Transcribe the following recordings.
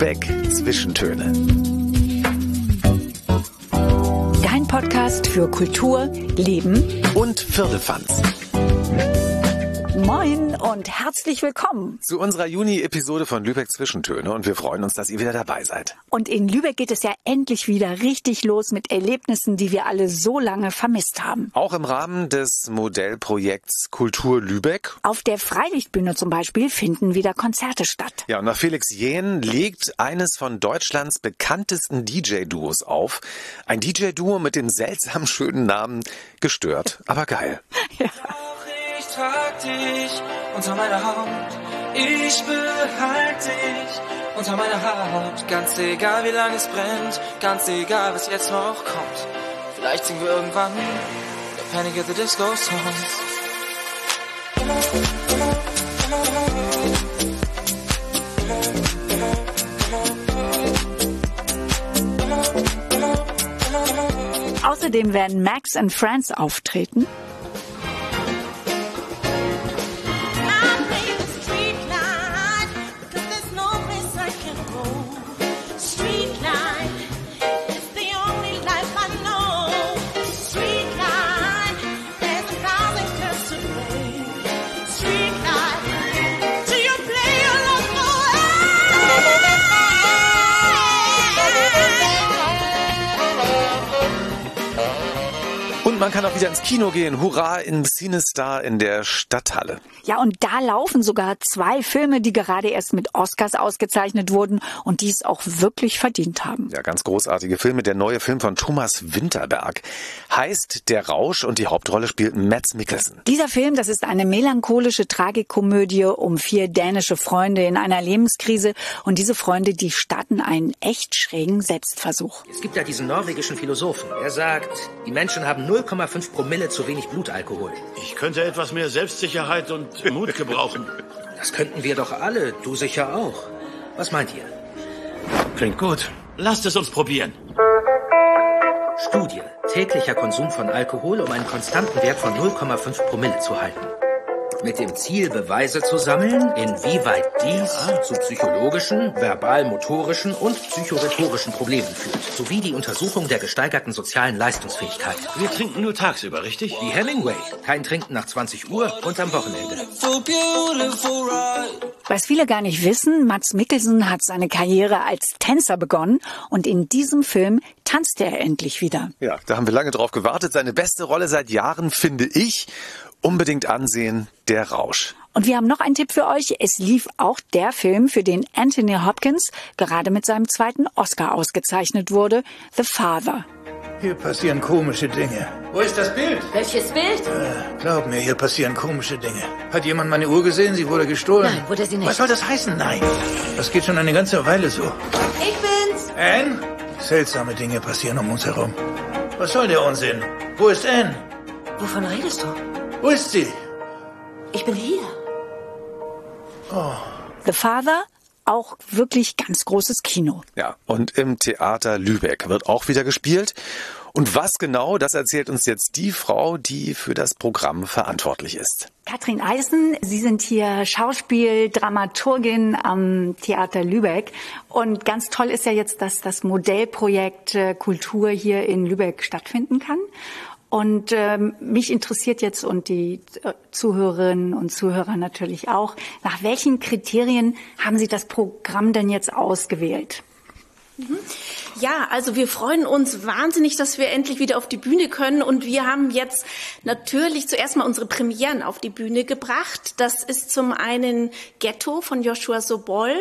Lübeck Zwischentöne. Dein Podcast für Kultur, Leben und Firlefanz. Moin und herzlich willkommen zu unserer Juni-Episode von Lübeck Zwischentöne und wir freuen uns, dass ihr wieder dabei seid. Und in Lübeck geht es ja endlich wieder richtig los mit Erlebnissen, die wir alle so lange vermisst haben. Auch im Rahmen des Modellprojekts Kultur Lübeck. Auf der Freilichtbühne zum Beispiel finden wieder Konzerte statt. Ja, und nach Felix Jähn legt eines von Deutschlands bekanntesten DJ-Duos auf. Ein DJ-Duo mit dem seltsam schönen Namen Gestört, aber geil. Ja trag dich unter meiner Haut. Ich behalte dich unter meiner Haut. Ganz egal wie lange es brennt, ganz egal was jetzt noch kommt. Vielleicht singen wir irgendwann der Panic at the Disco Songs. Außerdem werden Max and Friends auftreten. Man kann auch wieder ins Kino gehen. Hurra in Cinestar in der Stadthalle. Ja, und da laufen sogar zwei Filme, die gerade erst mit Oscars ausgezeichnet wurden und die es auch wirklich verdient haben. Ja, ganz großartige Filme. Der neue Film von Thomas Winterberg heißt Der Rausch und die Hauptrolle spielt Mads Mikkelsen. Dieser Film, das ist eine melancholische Tragikomödie um vier dänische Freunde in einer Lebenskrise und diese Freunde, die starten einen echt schrägen Selbstversuch. Es gibt ja diesen norwegischen Philosophen. Er sagt, die Menschen haben 0, 0,5 Promille zu wenig Blutalkohol. Ich könnte etwas mehr Selbstsicherheit und Mut gebrauchen. Das könnten wir doch alle, du sicher auch. Was meint ihr? Klingt gut. Lasst es uns probieren. Studie. Täglicher Konsum von Alkohol, um einen konstanten Wert von 0,5 Promille zu halten mit dem Ziel, Beweise zu sammeln, inwieweit dies zu psychologischen, verbal-motorischen und psychorhetorischen Problemen führt, sowie die Untersuchung der gesteigerten sozialen Leistungsfähigkeit. Wir trinken nur tagsüber, richtig? Wie Hemingway. Kein Trinken nach 20 Uhr und am Wochenende. Was viele gar nicht wissen, Mats Mikkelsen hat seine Karriere als Tänzer begonnen und in diesem Film tanzt er endlich wieder. Ja, da haben wir lange drauf gewartet. Seine beste Rolle seit Jahren finde ich unbedingt ansehen, Der Rausch. Und wir haben noch einen Tipp für euch. Es lief auch der Film, für den Anthony Hopkins gerade mit seinem zweiten Oscar ausgezeichnet wurde, The Father. Hier passieren komische Dinge. Wo ist das Bild? Welches Bild? Äh, glaub mir, hier passieren komische Dinge. Hat jemand meine Uhr gesehen? Sie wurde gestohlen. Nein, wurde sie nicht. Was soll das heißen? Nein. Das geht schon eine ganze Weile so. Ich bin's. Anne? Seltsame Dinge passieren um uns herum. Was soll der Unsinn? Wo ist Anne? Wovon redest du? Wo ist sie? Ich bin hier. Oh. The Father, auch wirklich ganz großes Kino. Ja, und im Theater Lübeck wird auch wieder gespielt. Und was genau, das erzählt uns jetzt die Frau, die für das Programm verantwortlich ist. Katrin Eisen, Sie sind hier Schauspieldramaturgin am Theater Lübeck. Und ganz toll ist ja jetzt, dass das Modellprojekt äh, Kultur hier in Lübeck stattfinden kann. Und ähm, mich interessiert jetzt und die äh, Zuhörerinnen und Zuhörer natürlich auch, nach welchen Kriterien haben Sie das Programm denn jetzt ausgewählt? Mhm. Ja, also wir freuen uns wahnsinnig, dass wir endlich wieder auf die Bühne können. Und wir haben jetzt natürlich zuerst mal unsere Premieren auf die Bühne gebracht. Das ist zum einen Ghetto von Joshua Sobol,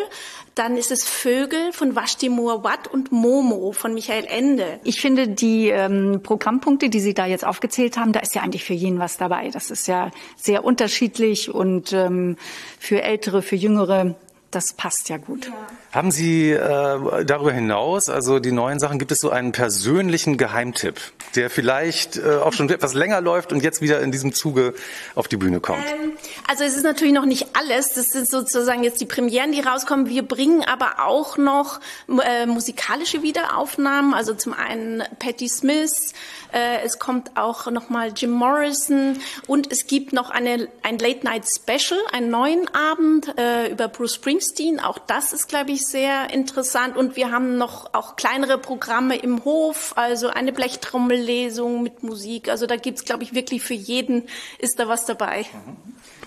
dann ist es Vögel von Vashti Moawat und Momo von Michael Ende. Ich finde die ähm, Programmpunkte, die Sie da jetzt aufgezählt haben, da ist ja eigentlich für jeden was dabei. Das ist ja sehr unterschiedlich und ähm, für Ältere, für Jüngere das passt ja gut. Ja. Haben Sie äh, darüber hinaus, also die neuen Sachen, gibt es so einen persönlichen Geheimtipp, der vielleicht äh, auch schon etwas länger läuft und jetzt wieder in diesem Zuge auf die Bühne kommt? Ähm, also es ist natürlich noch nicht alles. Das sind sozusagen jetzt die Premieren, die rauskommen. Wir bringen aber auch noch äh, musikalische Wiederaufnahmen. Also zum einen Patti Smith, äh, es kommt auch nochmal Jim Morrison und es gibt noch eine, ein Late Night Special, einen neuen Abend äh, über Bruce Springsteen. Auch das ist, glaube ich, sehr interessant. Und wir haben noch auch kleinere Programme im Hof, also eine Blechtrommellesung mit Musik. Also da gibt's, glaube ich, wirklich für jeden ist da was dabei.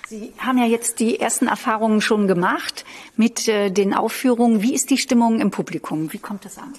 Sie haben ja jetzt die ersten Erfahrungen schon gemacht mit äh, den Aufführungen. Wie ist die Stimmung im Publikum? Wie kommt das an?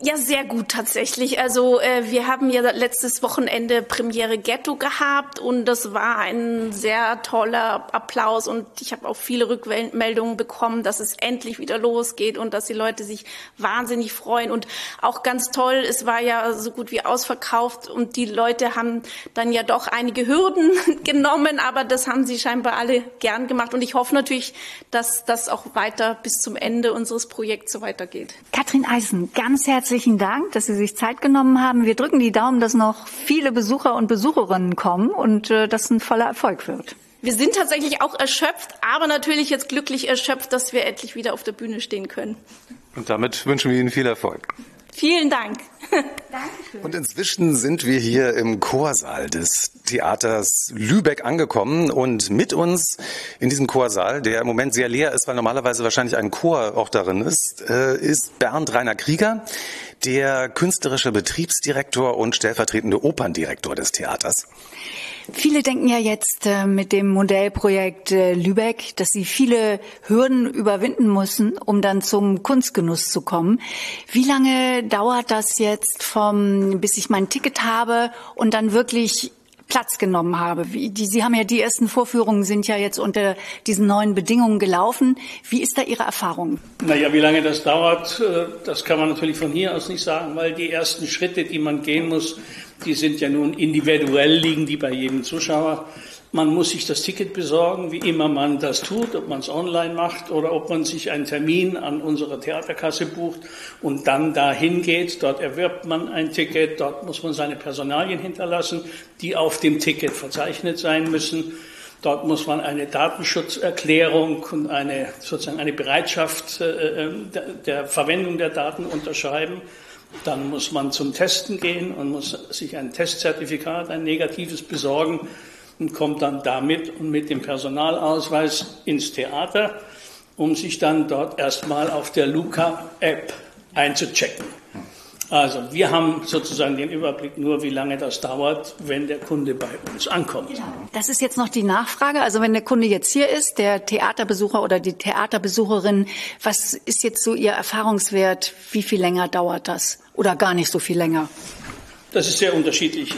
Ja, sehr gut tatsächlich. Also äh, wir haben ja letztes Wochenende Premiere Ghetto gehabt und das war ein sehr toller Applaus und ich habe auch viele Rückmeldungen bekommen, dass es endlich wieder losgeht und dass die Leute sich wahnsinnig freuen und auch ganz toll, es war ja so gut wie ausverkauft und die Leute haben dann ja doch einige Hürden genommen, aber das haben sie scheinbar alle gern gemacht und ich hoffe natürlich, dass das auch weiter bis zum Ende unseres Projekts so weitergeht. Katrin Eisen, ganz herzlich herzlichen Dank, dass Sie sich Zeit genommen haben. Wir drücken die Daumen, dass noch viele Besucher und Besucherinnen kommen und äh, dass ein voller Erfolg wird. Wir sind tatsächlich auch erschöpft, aber natürlich jetzt glücklich erschöpft, dass wir endlich wieder auf der Bühne stehen können. Und damit wünschen wir Ihnen viel Erfolg. Vielen Dank. Dankeschön. Und inzwischen sind wir hier im Chorsaal des Theaters Lübeck angekommen und mit uns in diesem Chorsaal, der im Moment sehr leer ist, weil normalerweise wahrscheinlich ein Chor auch darin ist, äh, ist Bernd Rainer Krieger, der künstlerische Betriebsdirektor und stellvertretende Operndirektor des Theaters. Viele denken ja jetzt äh, mit dem Modellprojekt äh, Lübeck, dass sie viele Hürden überwinden müssen, um dann zum Kunstgenuss zu kommen. Wie lange dauert das jetzt vom, bis ich mein Ticket habe und dann wirklich Platz genommen habe. Wie, die, Sie haben ja die ersten Vorführungen sind ja jetzt unter diesen neuen Bedingungen gelaufen. Wie ist da Ihre Erfahrung? Naja, wie lange das dauert, äh, das kann man natürlich von hier aus nicht sagen, weil die ersten Schritte, die man gehen muss, die sind ja nun individuell, liegen die bei jedem Zuschauer. Man muss sich das Ticket besorgen, wie immer man das tut, ob man es online macht oder ob man sich einen Termin an unserer Theaterkasse bucht und dann dahin geht. Dort erwirbt man ein Ticket, dort muss man seine Personalien hinterlassen, die auf dem Ticket verzeichnet sein müssen. Dort muss man eine Datenschutzerklärung und eine, sozusagen eine Bereitschaft äh, äh der, der Verwendung der Daten unterschreiben. Dann muss man zum Testen gehen und muss sich ein Testzertifikat, ein negatives besorgen und kommt dann damit und mit dem Personalausweis ins Theater, um sich dann dort erstmal auf der Luca-App einzuchecken. Also wir haben sozusagen den Überblick nur, wie lange das dauert, wenn der Kunde bei uns ankommt. Das ist jetzt noch die Nachfrage. Also wenn der Kunde jetzt hier ist, der Theaterbesucher oder die Theaterbesucherin, was ist jetzt so Ihr Erfahrungswert? Wie viel länger dauert das? Oder gar nicht so viel länger? Das ist sehr unterschiedlich.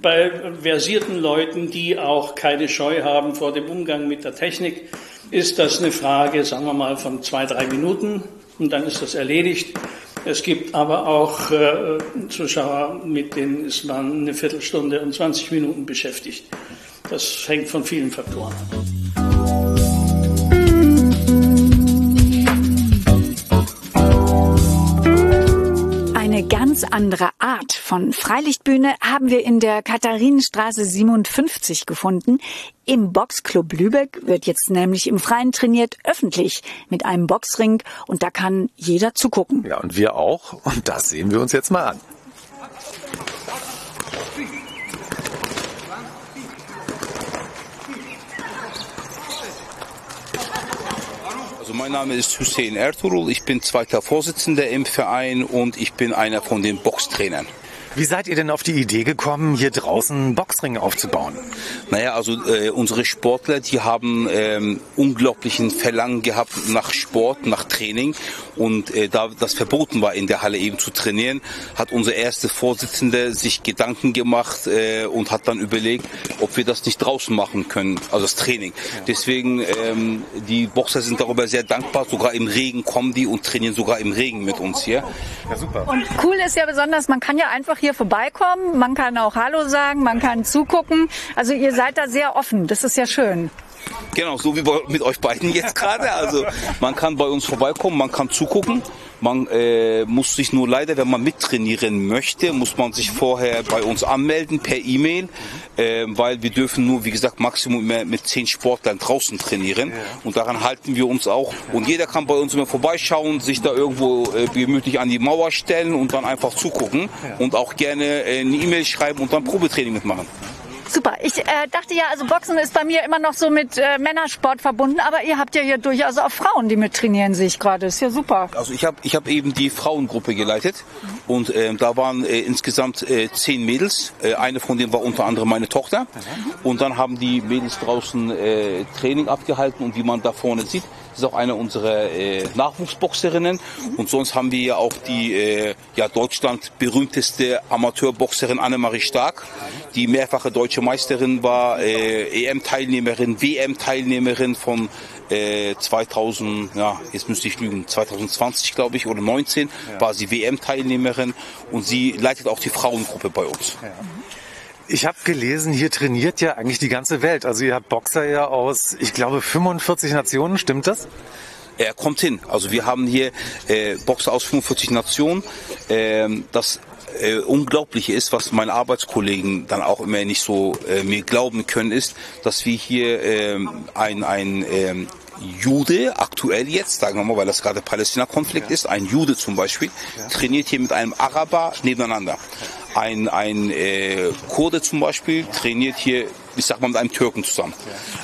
Bei versierten Leuten, die auch keine Scheu haben vor dem Umgang mit der Technik, ist das eine Frage, sagen wir mal, von zwei, drei Minuten und dann ist das erledigt. Es gibt aber auch äh, Zuschauer, mit denen ist man eine Viertelstunde und 20 Minuten beschäftigt. Das hängt von vielen Faktoren ab. Eine ganz andere Art von Freilichtbühne haben wir in der Katharinenstraße 57 gefunden. Im Boxclub Lübeck wird jetzt nämlich im Freien trainiert, öffentlich mit einem Boxring und da kann jeder zugucken. Ja, und wir auch. Und das sehen wir uns jetzt mal an. Also mein Name ist Hussein Ertuğrul, ich bin zweiter Vorsitzender im Verein und ich bin einer von den Boxtrainern. Wie seid ihr denn auf die Idee gekommen, hier draußen Boxringe aufzubauen? Naja, also äh, unsere Sportler, die haben ähm, unglaublichen Verlangen gehabt nach Sport, nach Training. Und äh, da das verboten war, in der Halle eben zu trainieren, hat unser erster Vorsitzender sich Gedanken gemacht äh, und hat dann überlegt, ob wir das nicht draußen machen können, also das Training. Deswegen, ähm, die Boxer sind darüber sehr dankbar. Sogar im Regen kommen die und trainieren sogar im Regen mit uns hier. Ja, super. Und cool ist ja besonders, man kann ja einfach hier vorbeikommen, man kann auch Hallo sagen, man kann zugucken. Also ihr seid da sehr offen, das ist ja schön. Genau, so wie bei, mit euch beiden jetzt gerade. Also man kann bei uns vorbeikommen, man kann zugucken. Man äh, muss sich nur leider, wenn man mittrainieren möchte, muss man sich vorher bei uns anmelden per E-Mail, äh, weil wir dürfen nur, wie gesagt, maximum immer mit zehn Sportlern draußen trainieren und daran halten wir uns auch. Und jeder kann bei uns immer vorbeischauen, sich da irgendwo äh, gemütlich an die Mauer stellen und dann einfach zugucken und auch gerne äh, eine E-Mail schreiben und dann Probetraining mitmachen. Super. Ich äh, dachte ja, also Boxen ist bei mir immer noch so mit äh, Männersport verbunden, aber ihr habt ja hier durchaus auch Frauen, die mit trainieren, sehe ich gerade. Ist ja super. Also ich habe ich hab eben die Frauengruppe geleitet und ähm, da waren äh, insgesamt äh, zehn Mädels. Äh, eine von denen war unter anderem meine Tochter. Und dann haben die Mädels draußen äh, Training abgehalten und wie man da vorne sieht, ist auch eine unserer äh, Nachwuchsboxerinnen. Und sonst haben wir ja auch die äh, ja, Deutschland berühmteste Amateurboxerin Annemarie Stark, die mehrfache deutsche Meisterin war, äh, EM-Teilnehmerin, WM-Teilnehmerin von äh, 2000, ja, jetzt müsste ich lügen, 2020 glaube ich oder 19 war sie WM-Teilnehmerin und sie leitet auch die Frauengruppe bei uns. Ich habe gelesen, hier trainiert ja eigentlich die ganze Welt. Also ihr habt Boxer ja aus, ich glaube, 45 Nationen, stimmt das? Er kommt hin. Also wir haben hier äh, Boxer aus 45 Nationen. Ähm, das äh, Unglaubliche ist, was meine Arbeitskollegen dann auch immer nicht so äh, mir glauben können, ist, dass wir hier ähm, ein, ein ähm, Jude, aktuell jetzt, sagen wir mal, weil das gerade Palästina-Konflikt ist, ein Jude zum Beispiel, trainiert hier mit einem Araber nebeneinander. Ein, ein äh, Kurde zum Beispiel trainiert hier, ich sag mal, mit einem Türken zusammen.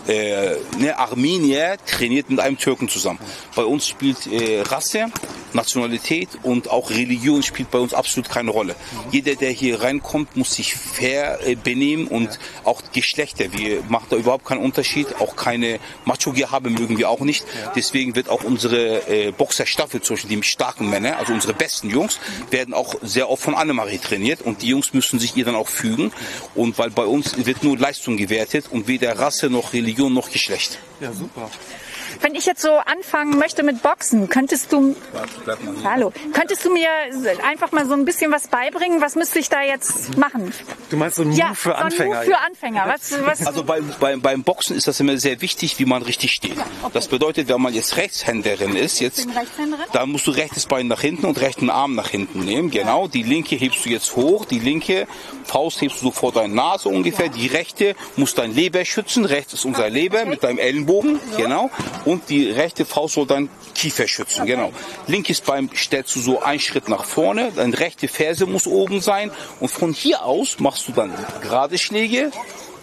Äh, ne, Armenier trainiert mit einem Türken zusammen. Bei uns spielt äh, Rasse, Nationalität und auch Religion spielt bei uns absolut keine Rolle. Jeder, der hier reinkommt, muss sich fair äh, benehmen und auch Geschlechter. Wir machen da überhaupt keinen Unterschied. Auch keine Macho-Gehabe mögen wir auch nicht. Deswegen wird auch unsere äh, Boxerstaffel, Beispiel die starken Männer, also unsere besten Jungs, werden auch sehr oft von Annemarie trainiert und die Jungs müssen sich ihr dann auch fügen. Und weil bei uns wird nur Leistung gewertet und weder Rasse noch Religion noch Geschlecht. Ja, super. Wenn ich jetzt so anfangen möchte mit Boxen, könntest du, hallo, könntest du mir einfach mal so ein bisschen was beibringen? Was müsste ich da jetzt machen? Du meinst so ein Move Ja, für so ein Anfänger? Move für Anfänger. Was, was, Also beim, beim, beim Boxen ist das immer sehr wichtig, wie man richtig steht. Das bedeutet, wenn man jetzt Rechtshänderin ist, jetzt, dann musst du rechtes Bein nach hinten und rechten Arm nach hinten nehmen. Genau. Die linke hebst du jetzt hoch, die linke Faust hebst du so vor deine Nase ungefähr. Die rechte muss dein Leber schützen. Rechts ist unser Leber mit deinem Ellenbogen. Genau. Und die rechte Faust soll dein Kiefer schützen. Genau. Linkes Bein stellst du so einen Schritt nach vorne. Deine rechte Ferse muss oben sein. Und von hier aus machst du dann gerade Schläge,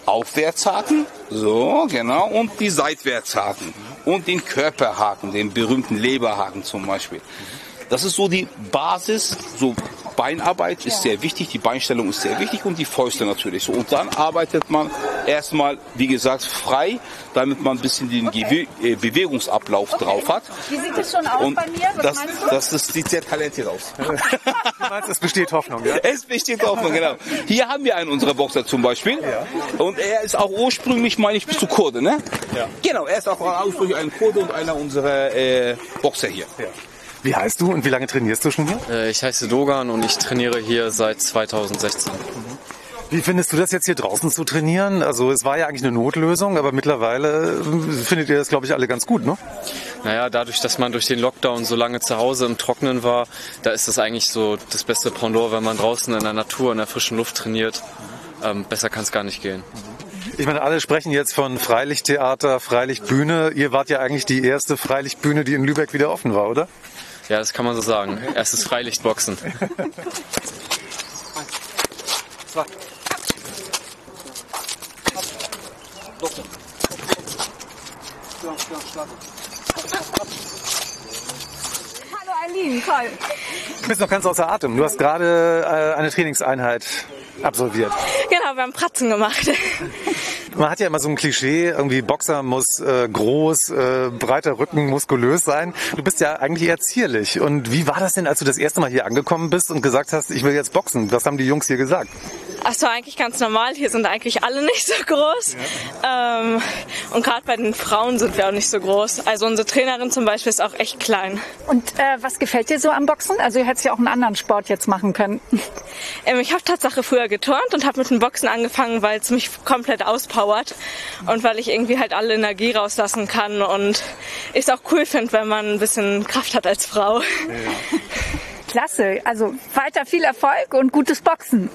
Aufwärtshaken, so, genau, und die Seitwärtshaken und den Körperhaken, den berühmten Leberhaken zum Beispiel. Das ist so die Basis, so Beinarbeit ist sehr wichtig, die Beinstellung ist sehr wichtig und die Fäuste natürlich so. Und dann arbeitet man erstmal, wie gesagt, frei, damit man ein bisschen den Gewe äh, Bewegungsablauf drauf hat. wie sieht das schon aus Und bei mir? Was das, meinst du? das, das sieht sehr talentiert aus. Du meinst, es besteht Hoffnung, ja? Es besteht Hoffnung, genau. Hier haben wir einen unserer Boxer zum Beispiel. Und er ist auch ursprünglich, meine ich, bist du Kurde, ne? Ja. Genau, er ist auch ursprünglich ein Kurde und einer unserer äh, Boxer hier. Wie heißt du und wie lange trainierst du schon hier? Äh, Ich heiße Dogan und ich trainiere hier seit 2016. Wie findest du das jetzt hier draußen zu trainieren? Also es war ja eigentlich eine Notlösung, aber mittlerweile äh, findet ihr das, glaube ich, alle ganz gut, ne? Naja, dadurch, dass man durch den Lockdown so lange zu Hause im Trocknen war, da ist das eigentlich so das beste Pendant, wenn man draußen in der Natur, in der frischen Luft trainiert. Ähm, besser kann es gar nicht gehen. Ich meine, alle sprechen jetzt von Freilichttheater, Freilichtbühne. Ihr wart ja eigentlich die erste Freilichtbühne, die in Lübeck wieder offen war, oder? Ja, das kann man so sagen. Erstes Freilichtboxen. Hallo Eileen, toll. Du bist noch ganz außer Atem. Du hast gerade äh, eine Trainingseinheit absolviert. Genau, wir haben Pratzen gemacht. Man hat ja immer so ein Klischee, irgendwie Boxer muss äh, groß, äh, breiter Rücken, muskulös sein. Du bist ja eigentlich eher zierlich. Und wie war das denn, als du das erste Mal hier angekommen bist und gesagt hast, ich will jetzt boxen? Was haben die Jungs hier gesagt? Achso, eigentlich ganz normal. Hier sind eigentlich alle nicht so groß. Ähm, und gerade bei den Frauen sind wir auch nicht so groß. Also unsere Trainerin zum Beispiel ist auch echt klein. Und äh, was gefällt dir so am Boxen? Also ihr hättest ja auch einen anderen Sport jetzt machen können. Ähm, ich habe Tatsache früher geturnt und habe mit dem Boxen angefangen, weil es mich komplett auspowert und weil ich irgendwie halt alle Energie rauslassen kann und ich es auch cool finde, wenn man ein bisschen Kraft hat als Frau. Klasse. Also weiter viel Erfolg und gutes Boxen.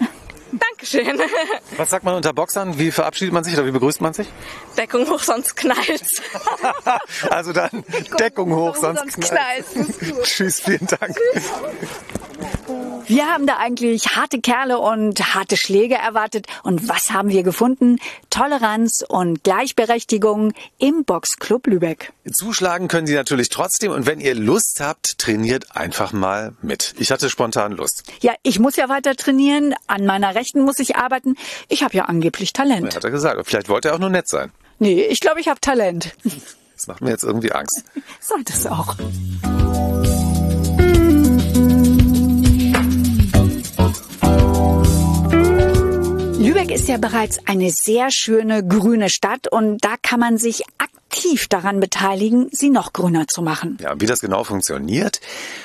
Dankeschön. Was sagt man unter Boxern? Wie verabschiedet man sich oder wie begrüßt man sich? Deckung hoch, sonst knallt's. Also dann Deckung hoch, sonst, sonst knallt's. Tschüss, vielen Dank. Wir haben da eigentlich harte Kerle und harte Schläge erwartet. Und was haben wir gefunden? Toleranz und Gleichberechtigung im Boxclub Lübeck. Zuschlagen können Sie natürlich trotzdem. Und wenn ihr Lust habt, trainiert einfach mal mit. Ich hatte spontan Lust. Ja, ich muss ja weiter trainieren. An meiner Rechten muss ich arbeiten. Ich habe ja angeblich Talent. Hat er gesagt. Vielleicht wollte er auch nur nett sein. Nee, ich glaube, ich habe Talent. Das macht mir jetzt irgendwie Angst. Sollte es auch. Lübeck ist ja bereits eine sehr schöne grüne Stadt und da kann man sich aktiv daran beteiligen, sie noch grüner zu machen. Ja, wie das genau funktioniert,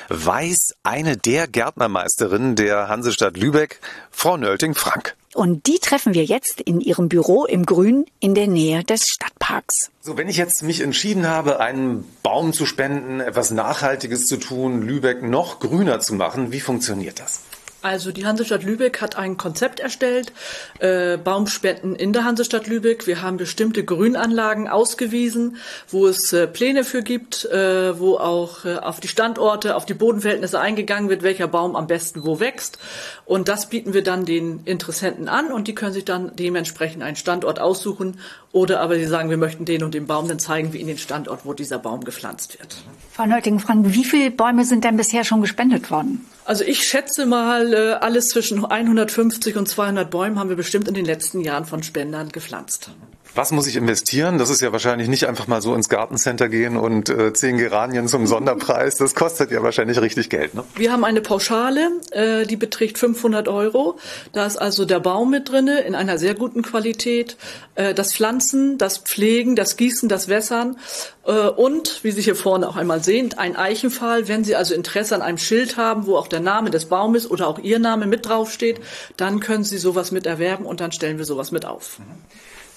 weiß eine der Gärtnermeisterinnen der Hansestadt Lübeck, Frau Nölting-Frank. Und die treffen wir jetzt in ihrem Büro im Grün in der Nähe des Stadtparks. So, wenn ich jetzt mich entschieden habe, einen Baum zu spenden, etwas Nachhaltiges zu tun, Lübeck noch grüner zu machen, wie funktioniert das? Also die Hansestadt Lübeck hat ein Konzept erstellt, äh, Baumspenden in der Hansestadt Lübeck. Wir haben bestimmte Grünanlagen ausgewiesen, wo es äh, Pläne für gibt, äh, wo auch äh, auf die Standorte, auf die Bodenverhältnisse eingegangen wird, welcher Baum am besten wo wächst. Und das bieten wir dann den Interessenten an und die können sich dann dementsprechend einen Standort aussuchen oder aber sie sagen, wir möchten den und den Baum, dann zeigen wir ihnen den Standort, wo dieser Baum gepflanzt wird. Frau Neutingen, Frank, wie viele Bäume sind denn bisher schon gespendet worden? Also ich schätze mal, äh, alles zwischen 150 und 200 Bäumen haben wir bestimmt in den letzten Jahren von Spendern gepflanzt. Was muss ich investieren? Das ist ja wahrscheinlich nicht einfach mal so ins Gartencenter gehen und äh, zehn Geranien zum Sonderpreis. Das kostet ja wahrscheinlich richtig Geld. Ne? Wir haben eine Pauschale, äh, die beträgt 500 Euro. Da ist also der Baum mit drinne in einer sehr guten Qualität. Äh, das Pflanzen, das Pflegen, das Gießen, das Wässern äh, und, wie Sie hier vorne auch einmal sehen, ein Eichenpfahl. Wenn Sie also Interesse an einem Schild haben, wo auch der Name des Baumes oder auch Ihr Name mit draufsteht, dann können Sie sowas mit erwerben und dann stellen wir sowas mit auf.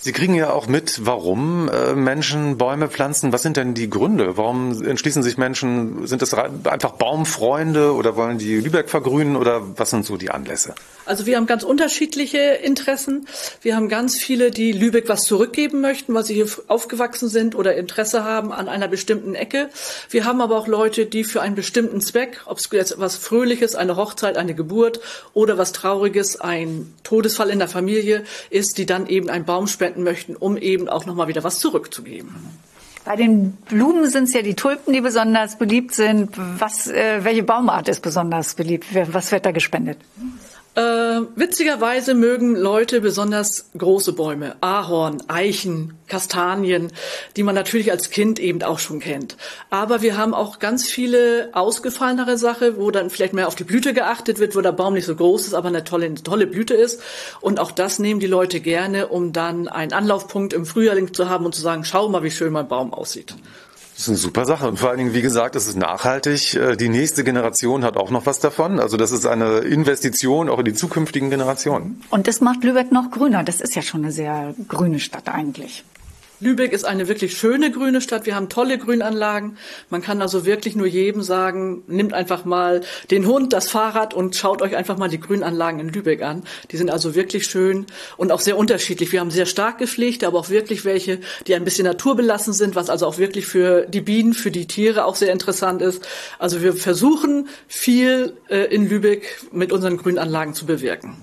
Sie kriegen ja auch mit, warum äh, Menschen Bäume pflanzen. Was sind denn die Gründe? Warum entschließen sich Menschen, sind das einfach Baumfreunde oder wollen die Lübeck vergrünen oder was sind so die Anlässe? Also wir haben ganz unterschiedliche Interessen. Wir haben ganz viele, die Lübeck was zurückgeben möchten, weil sie hier aufgewachsen sind oder Interesse haben an einer bestimmten Ecke. Wir haben aber auch Leute, die für einen bestimmten Zweck, ob es jetzt was Fröhliches, eine Hochzeit, eine Geburt oder was Trauriges, ein Todesfall in der Familie ist, die dann eben einen Baum spenden möchten, um eben auch nochmal wieder was zurückzugeben. Bei den Blumen sind es ja die Tulpen, die besonders beliebt sind. Was, äh, welche Baumart ist besonders beliebt? Was wird da gespendet? Äh, witzigerweise mögen Leute besonders große Bäume, Ahorn, Eichen, Kastanien, die man natürlich als Kind eben auch schon kennt. Aber wir haben auch ganz viele ausgefallenere Sachen, wo dann vielleicht mehr auf die Blüte geachtet wird, wo der Baum nicht so groß ist, aber eine tolle, eine tolle Blüte ist. Und auch das nehmen die Leute gerne, um dann einen Anlaufpunkt im Frühjahr zu haben und zu sagen, schau mal, wie schön mein Baum aussieht. Das ist eine super Sache. Und vor allen Dingen, wie gesagt, es ist nachhaltig. Äh, die nächste Generation hat auch noch was davon. Also das ist eine Investition auch in die zukünftigen Generationen. Und das macht Lübeck noch grüner. Das ist ja schon eine sehr grüne Stadt eigentlich. Lübeck ist eine wirklich schöne grüne Stadt. Wir haben tolle Grünanlagen. Man kann also wirklich nur jedem sagen, nimmt einfach mal den Hund, das Fahrrad und schaut euch einfach mal die Grünanlagen in Lübeck an. Die sind also wirklich schön und auch sehr unterschiedlich. Wir haben sehr stark gepflegte, aber auch wirklich welche, die ein bisschen naturbelassen sind, was also auch wirklich für die Bienen, für die Tiere auch sehr interessant ist. Also wir versuchen viel äh, in Lübeck mit unseren Grünanlagen zu bewirken.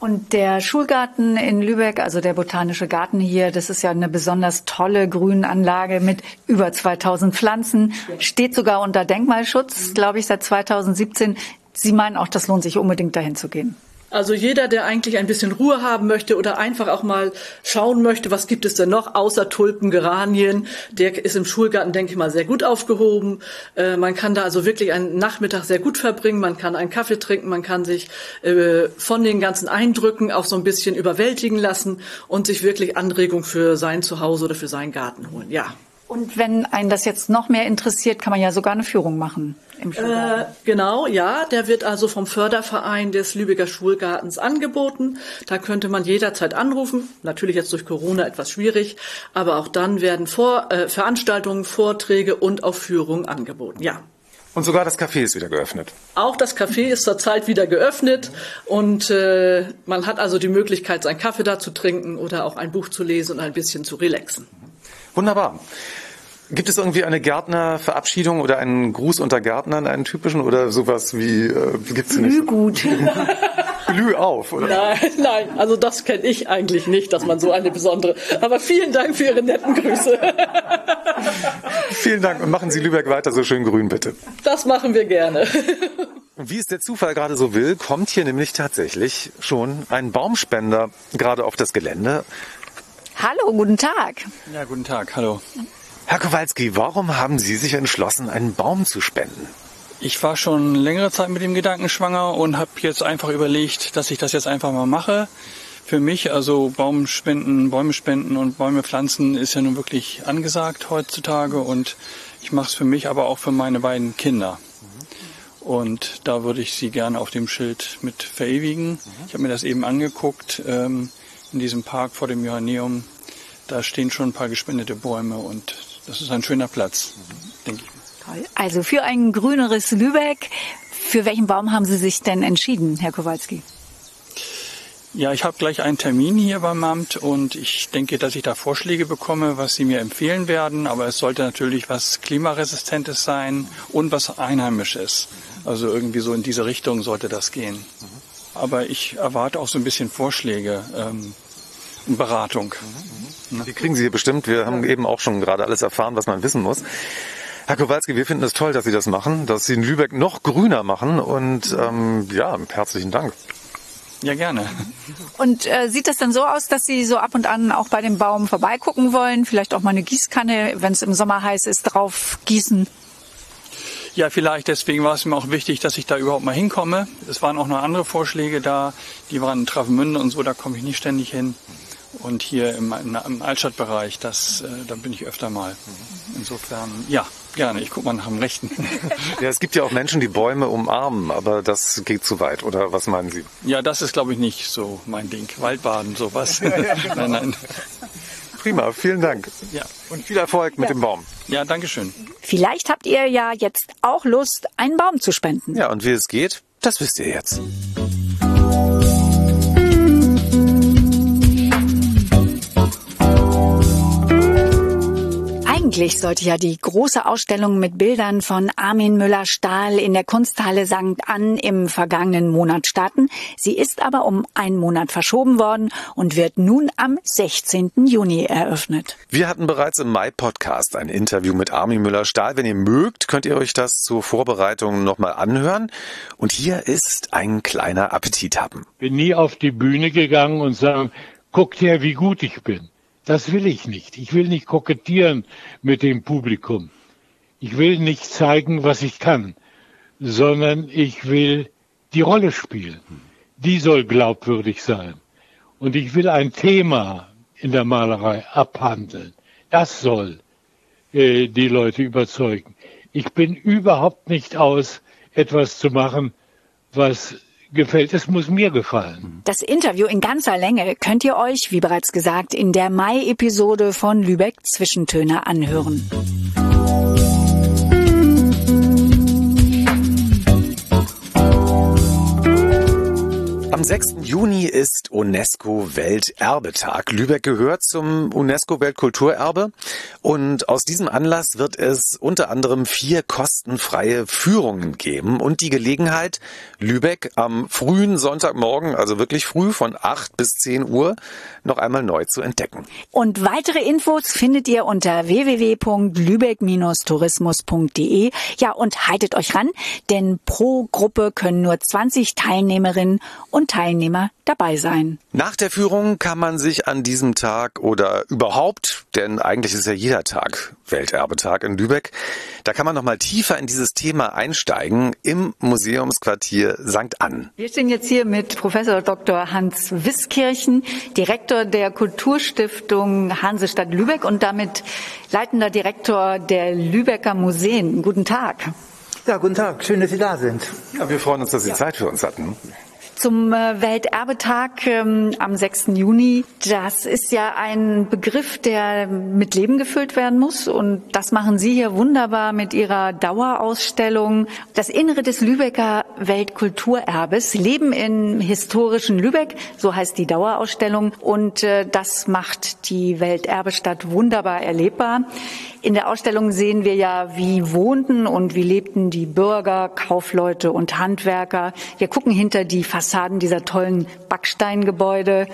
Und der Schulgarten in Lübeck, also der Botanische Garten hier, das ist ja eine besonders tolle Grünanlage mit über 2000 Pflanzen, steht sogar unter Denkmalschutz, glaube ich, seit 2017. Sie meinen auch, das lohnt sich unbedingt dahin zu gehen. Also jeder, der eigentlich ein bisschen Ruhe haben möchte oder einfach auch mal schauen möchte, was gibt es denn noch außer Tulpen, Geranien, der ist im Schulgarten, denke ich mal, sehr gut aufgehoben. Äh, man kann da also wirklich einen Nachmittag sehr gut verbringen. Man kann einen Kaffee trinken, man kann sich äh, von den ganzen Eindrücken auch so ein bisschen überwältigen lassen und sich wirklich Anregung für sein Zuhause oder für seinen Garten holen. Ja. Und wenn einen das jetzt noch mehr interessiert, kann man ja sogar eine Führung machen im Schulgarten. Äh, genau, ja. Der wird also vom Förderverein des Lübecker Schulgartens angeboten. Da könnte man jederzeit anrufen. Natürlich jetzt durch Corona etwas schwierig, aber auch dann werden Vor äh, Veranstaltungen, Vorträge und auch Führungen angeboten. Ja. Und sogar das Café ist wieder geöffnet. Auch das Café ist zurzeit wieder geöffnet und äh, man hat also die Möglichkeit, seinen Kaffee da zu trinken oder auch ein Buch zu lesen und ein bisschen zu relaxen. Wunderbar. Gibt es irgendwie eine Gärtnerverabschiedung oder einen Gruß unter Gärtnern, einen typischen oder sowas wie äh, gibt's nicht? Glühgut. Glüh auf, oder? Nein, nein, also das kenne ich eigentlich nicht, dass man so eine besondere. Aber vielen Dank für Ihre netten Grüße. Vielen Dank und machen Sie Lübeck weiter so schön grün, bitte. Das machen wir gerne. Wie es der Zufall gerade so will, kommt hier nämlich tatsächlich schon ein Baumspender gerade auf das Gelände. Hallo, guten Tag. Ja, guten Tag, hallo. Herr Kowalski, warum haben Sie sich entschlossen, einen Baum zu spenden? Ich war schon längere Zeit mit dem Gedanken schwanger und habe jetzt einfach überlegt, dass ich das jetzt einfach mal mache. Für mich, also Baumspenden, Bäume spenden und Bäume pflanzen ist ja nun wirklich angesagt heutzutage und ich mache es für mich, aber auch für meine beiden Kinder. Und da würde ich sie gerne auf dem Schild mit verewigen. Ich habe mir das eben angeguckt ähm, in diesem Park vor dem Johanneum. Da stehen schon ein paar gespendete Bäume und das ist ein schöner Platz, denke ich. Toll. Also für ein grüneres Lübeck. Für welchen Baum haben Sie sich denn entschieden, Herr Kowalski? Ja, ich habe gleich einen Termin hier beim Amt und ich denke, dass ich da Vorschläge bekomme, was Sie mir empfehlen werden. Aber es sollte natürlich was Klimaresistentes sein und was Einheimisches. Also irgendwie so in diese Richtung sollte das gehen. Aber ich erwarte auch so ein bisschen Vorschläge ähm, und Beratung. Die kriegen Sie hier bestimmt. Wir haben eben auch schon gerade alles erfahren, was man wissen muss. Herr Kowalski, wir finden es toll, dass Sie das machen, dass Sie in Lübeck noch grüner machen und ähm, ja, herzlichen Dank. Ja, gerne. Und äh, sieht das dann so aus, dass Sie so ab und an auch bei dem Baum vorbeigucken wollen? Vielleicht auch mal eine Gießkanne, wenn es im Sommer heiß ist, drauf gießen? Ja, vielleicht. Deswegen war es mir auch wichtig, dass ich da überhaupt mal hinkomme. Es waren auch noch andere Vorschläge da. Die waren in Travemünde und so, da komme ich nicht ständig hin. Und hier im, im Altstadtbereich, das, äh, da bin ich öfter mal. Insofern, ja, gerne. Ich gucke mal nach dem Rechten. Ja, es gibt ja auch Menschen, die Bäume umarmen, aber das geht zu weit, oder was meinen Sie? Ja, das ist, glaube ich, nicht so mein Ding. Waldbaden, sowas. nein, nein. Prima, vielen Dank. Ja. Und viel Erfolg mit Ja. dem Baum. Ja, danke schön. Vielleicht habt ihr ja jetzt auch Lust, einen Baum zu spenden. Ja, und wie es geht, das wisst ihr jetzt. Eigentlich sollte ja die große Ausstellung mit Bildern von Armin Müller-Stahl in der Kunsthalle St. Ann im vergangenen Monat starten. Sie ist aber um einen Monat verschoben worden und wird nun am 16. Juni eröffnet. Wir hatten bereits im Mai-Podcast ein Interview mit Armin Müller-Stahl. Wenn ihr mögt, könnt ihr euch das zur Vorbereitung nochmal anhören. Und hier ist ein kleiner Appetithappen. bin nie auf die Bühne gegangen und sagen, guckt her, wie gut ich bin. Das will ich nicht. Ich will nicht kokettieren mit dem Publikum. Ich will nicht zeigen, was ich kann, sondern ich will die Rolle spielen. Die soll glaubwürdig sein. Und ich will ein Thema in der Malerei abhandeln. Das soll äh, die Leute überzeugen. Ich bin überhaupt nicht aus, etwas zu machen, was gefällt. Es muss mir gefallen. Das Interview in ganzer Länge könnt ihr euch, wie bereits gesagt, in der Mai-Episode von Lübeck Zwischentöne anhören. Am 6. Juni ist UNESCO Welterbetag. Lübeck gehört zum UNESCO Weltkulturerbe und aus diesem Anlass wird es unter anderem vier kostenfreie Führungen geben und die Gelegenheit, Lübeck am frühen Sonntagmorgen, also wirklich früh von 8 bis 10 Uhr, noch einmal neu zu entdecken. Und weitere Infos findet ihr unter www.lübeck-tourismus.de. Ja, und haltet euch ran, denn pro Gruppe können nur 20 Teilnehmerinnen und Teilnehmer dabei sein. Nach der Führung kann man sich an diesem Tag oder überhaupt, denn eigentlich ist ja jeder Tag Welterbetag in Lübeck, da kann man noch mal tiefer in dieses Thema einsteigen im Museumsquartier St. Ann. Wir stehen jetzt hier mit Professor Dr. Hans Wiskirchen, Direktor der Kulturstiftung Hansestadt Lübeck und damit leitender Direktor der Lübecker Museen. Guten Tag. Ja, guten Tag. Schön, dass Sie da sind. Ja, wir freuen uns, dass Sie Zeit für uns hatten. Zum äh, Welterbetag ähm, am 6. Juni. Das ist ja ein Begriff, der mit Leben gefüllt werden muss. Und das machen Sie hier wunderbar mit Ihrer Dauerausstellung. Das Innere des Lübecker Weltkulturerbes. Leben im historischen Lübeck, so heißt die Dauerausstellung. Und äh, das macht die Welterbestadt wunderbar erlebbar. In der Ausstellung sehen wir ja, wie wohnten und wie lebten die Bürger, Kaufleute und Handwerker. Wir gucken hinter die Fassaden dieser tollen Backsteingebäude.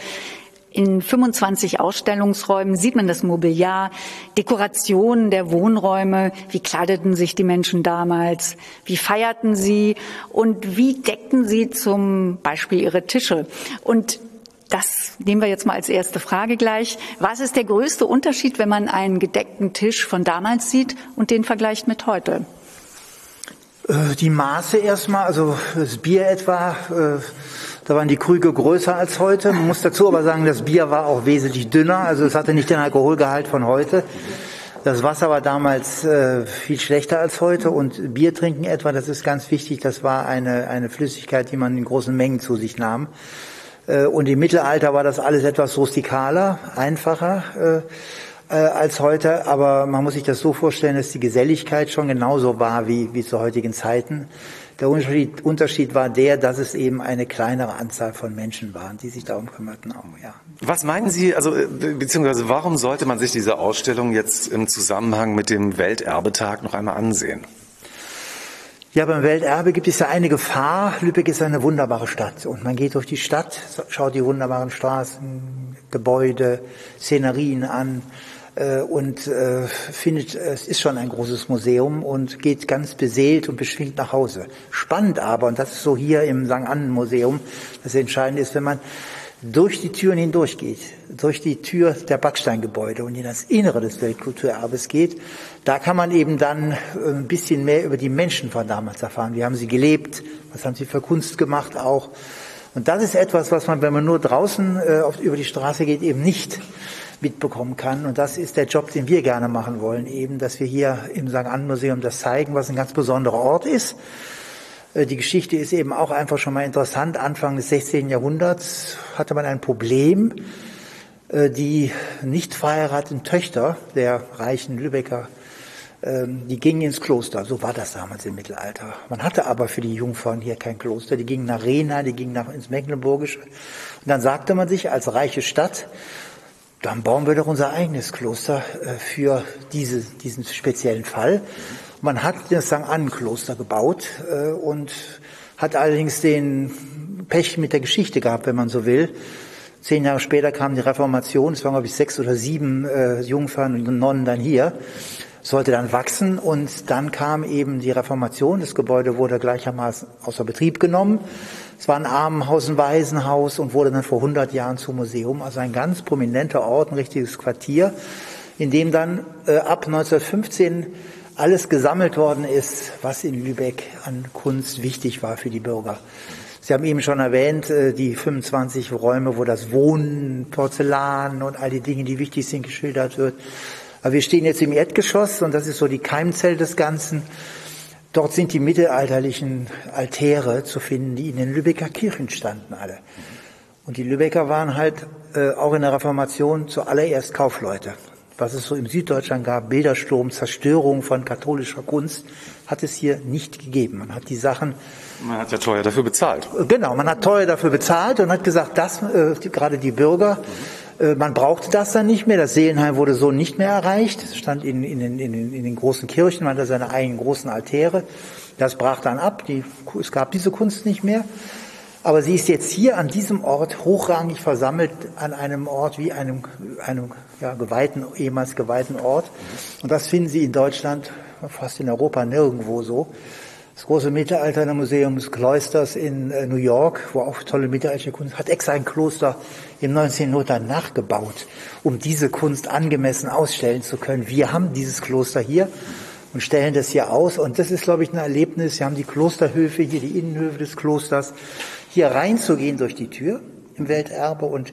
In 25 Ausstellungsräumen sieht man das Mobiliar, Dekorationen der Wohnräume, wie kleideten sich die Menschen damals, wie feierten sie und wie deckten sie zum Beispiel ihre Tische. Und das nehmen wir jetzt mal als erste Frage gleich. Was ist der größte Unterschied, wenn man einen gedeckten Tisch von damals sieht und den vergleicht mit heute? Äh, die Maße erstmal, also das Bier etwa, äh, da waren die Krüge größer als heute. Man muss dazu aber sagen, das Bier war auch wesentlich dünner, also es hatte nicht den Alkoholgehalt von heute. Das Wasser war damals äh, viel schlechter als heute und Bier trinken etwa, das ist ganz wichtig, das war eine, eine Flüssigkeit, die man in großen Mengen zu sich nahm. Und im Mittelalter war das alles etwas rustikaler, einfacher äh, als heute. Aber man muss sich das so vorstellen, dass die Geselligkeit schon genauso war wie, wie zu heutigen Zeiten. Der Unterschied, Unterschied war der, dass es eben eine kleinere Anzahl von Menschen waren, die sich darum kümmerten. Auch, ja. Was meinen Sie, also beziehungsweise warum sollte man sich diese Ausstellung jetzt im Zusammenhang mit dem Welterbetag noch einmal ansehen? Ja, beim Welterbe gibt es ja eine Gefahr. Lübeck ist eine wunderbare Stadt und man geht durch die Stadt, schaut die wunderbaren Straßen, Gebäude, Szenerien an äh, und äh, findet, es ist schon ein großes Museum und geht ganz beseelt und beschwingt nach Hause. Spannend aber, und das ist so hier im St. Annen Museum, das Entscheidende ist, wenn man durch die Türen hindurch geht, durch die Tür der Backsteingebäude und in das Innere des Weltkulturerbes geht, da kann man eben dann äh, ein bisschen mehr über die Menschen von damals erfahren. Wie haben sie gelebt? Was haben sie für Kunst gemacht auch? Und das ist etwas, was man, wenn man nur draußen äh, auf, über die Straße geht, eben nicht mitbekommen kann. Und das ist der Job, den wir gerne machen wollen, eben, dass wir hier im St. Ann Museum das zeigen, was ein ganz besonderer Ort ist äh, die Geschichte ist eben auch einfach schon mal interessant. Anfang des 16. Jahrhunderts hatte man ein Problem. Äh, die nicht verheirateten Töchter der reichen Lübecker, ähm, die gingen ins Kloster. So war das damals im Mittelalter. Man hatte aber für die Jungfrauen hier kein Kloster. Die gingen nach Rena, die gingen nach ins Mecklenburgische. Und dann sagte man sich als reiche Stadt, dann bauen wir doch unser eigenes Kloster äh, für diese, diesen speziellen Fall. Man hat das St. Annenkloster gebaut äh, und hat allerdings den Pech mit der Geschichte gehabt, wenn man so will. Zehn Jahre später kam die Reformation, es waren glaube ich sechs oder sieben äh, Jungfern und Nonnen dann hier, sollte dann wachsen und dann kam eben die Reformation, das Gebäude wurde gleichermaßen außer Betrieb genommen. Es war ein Armenhaus, ein Waisenhaus und wurde dann vor 100 Jahren zum Museum, also ein ganz prominenter Ort, ein richtiges Quartier, in dem dann äh, ab 1915 alles gesammelt worden ist, was in Lübeck an Kunst wichtig war für die Bürger. Sie haben eben schon erwähnt, äh, die 25 Räume, wo das Wohnen, Porzellan und all die Dinge, die wichtig sind, geschildert wird. Aber wir stehen jetzt im Erdgeschoss und das ist so die Keimzelle des Ganzen. Dort sind die mittelalterlichen Altäre zu finden, die in den Lübecker Kirchen standen alle. Und die Lübecker waren halt äh, auch in der Reformation zuallererst Kaufleute was es so im Süddeutschland gab, Bildersturm, Zerstörung von katholischer Kunst, hat es hier nicht gegeben. Man hat die Sachen. Man hat ja teuer dafür bezahlt. Genau, man hat teuer dafür bezahlt und hat gesagt, das, äh, die, gerade die Bürger, äh, man brauchte das dann nicht mehr. Das Seelenheim wurde so nicht mehr erreicht. Es stand in, in, in, in, in den großen Kirchen, man hatte seine eigenen großen Altäre. Das brach dann ab. Die, es gab diese Kunst nicht mehr. Aber sie ist jetzt hier an diesem Ort hochrangig versammelt, an einem Ort wie einem, einem ja, geweihten, ehemals geweihten Ort. Und das finden Sie in Deutschland, fast in Europa nirgendwo so. Das große Mittelaltermuseum des Kloisters in äh, New York, wo auch tolle mittelalterliche Kunst, hat extra ein Kloster im 19. Jahrhundert nachgebaut, um diese Kunst angemessen ausstellen zu können. Wir haben dieses Kloster hier und stellen das hier aus. Und das ist, glaube ich, ein Erlebnis. Wir haben die Klosterhöfe hier, die Innenhöfe des Klosters hier reinzugehen durch die Tür im Welterbe und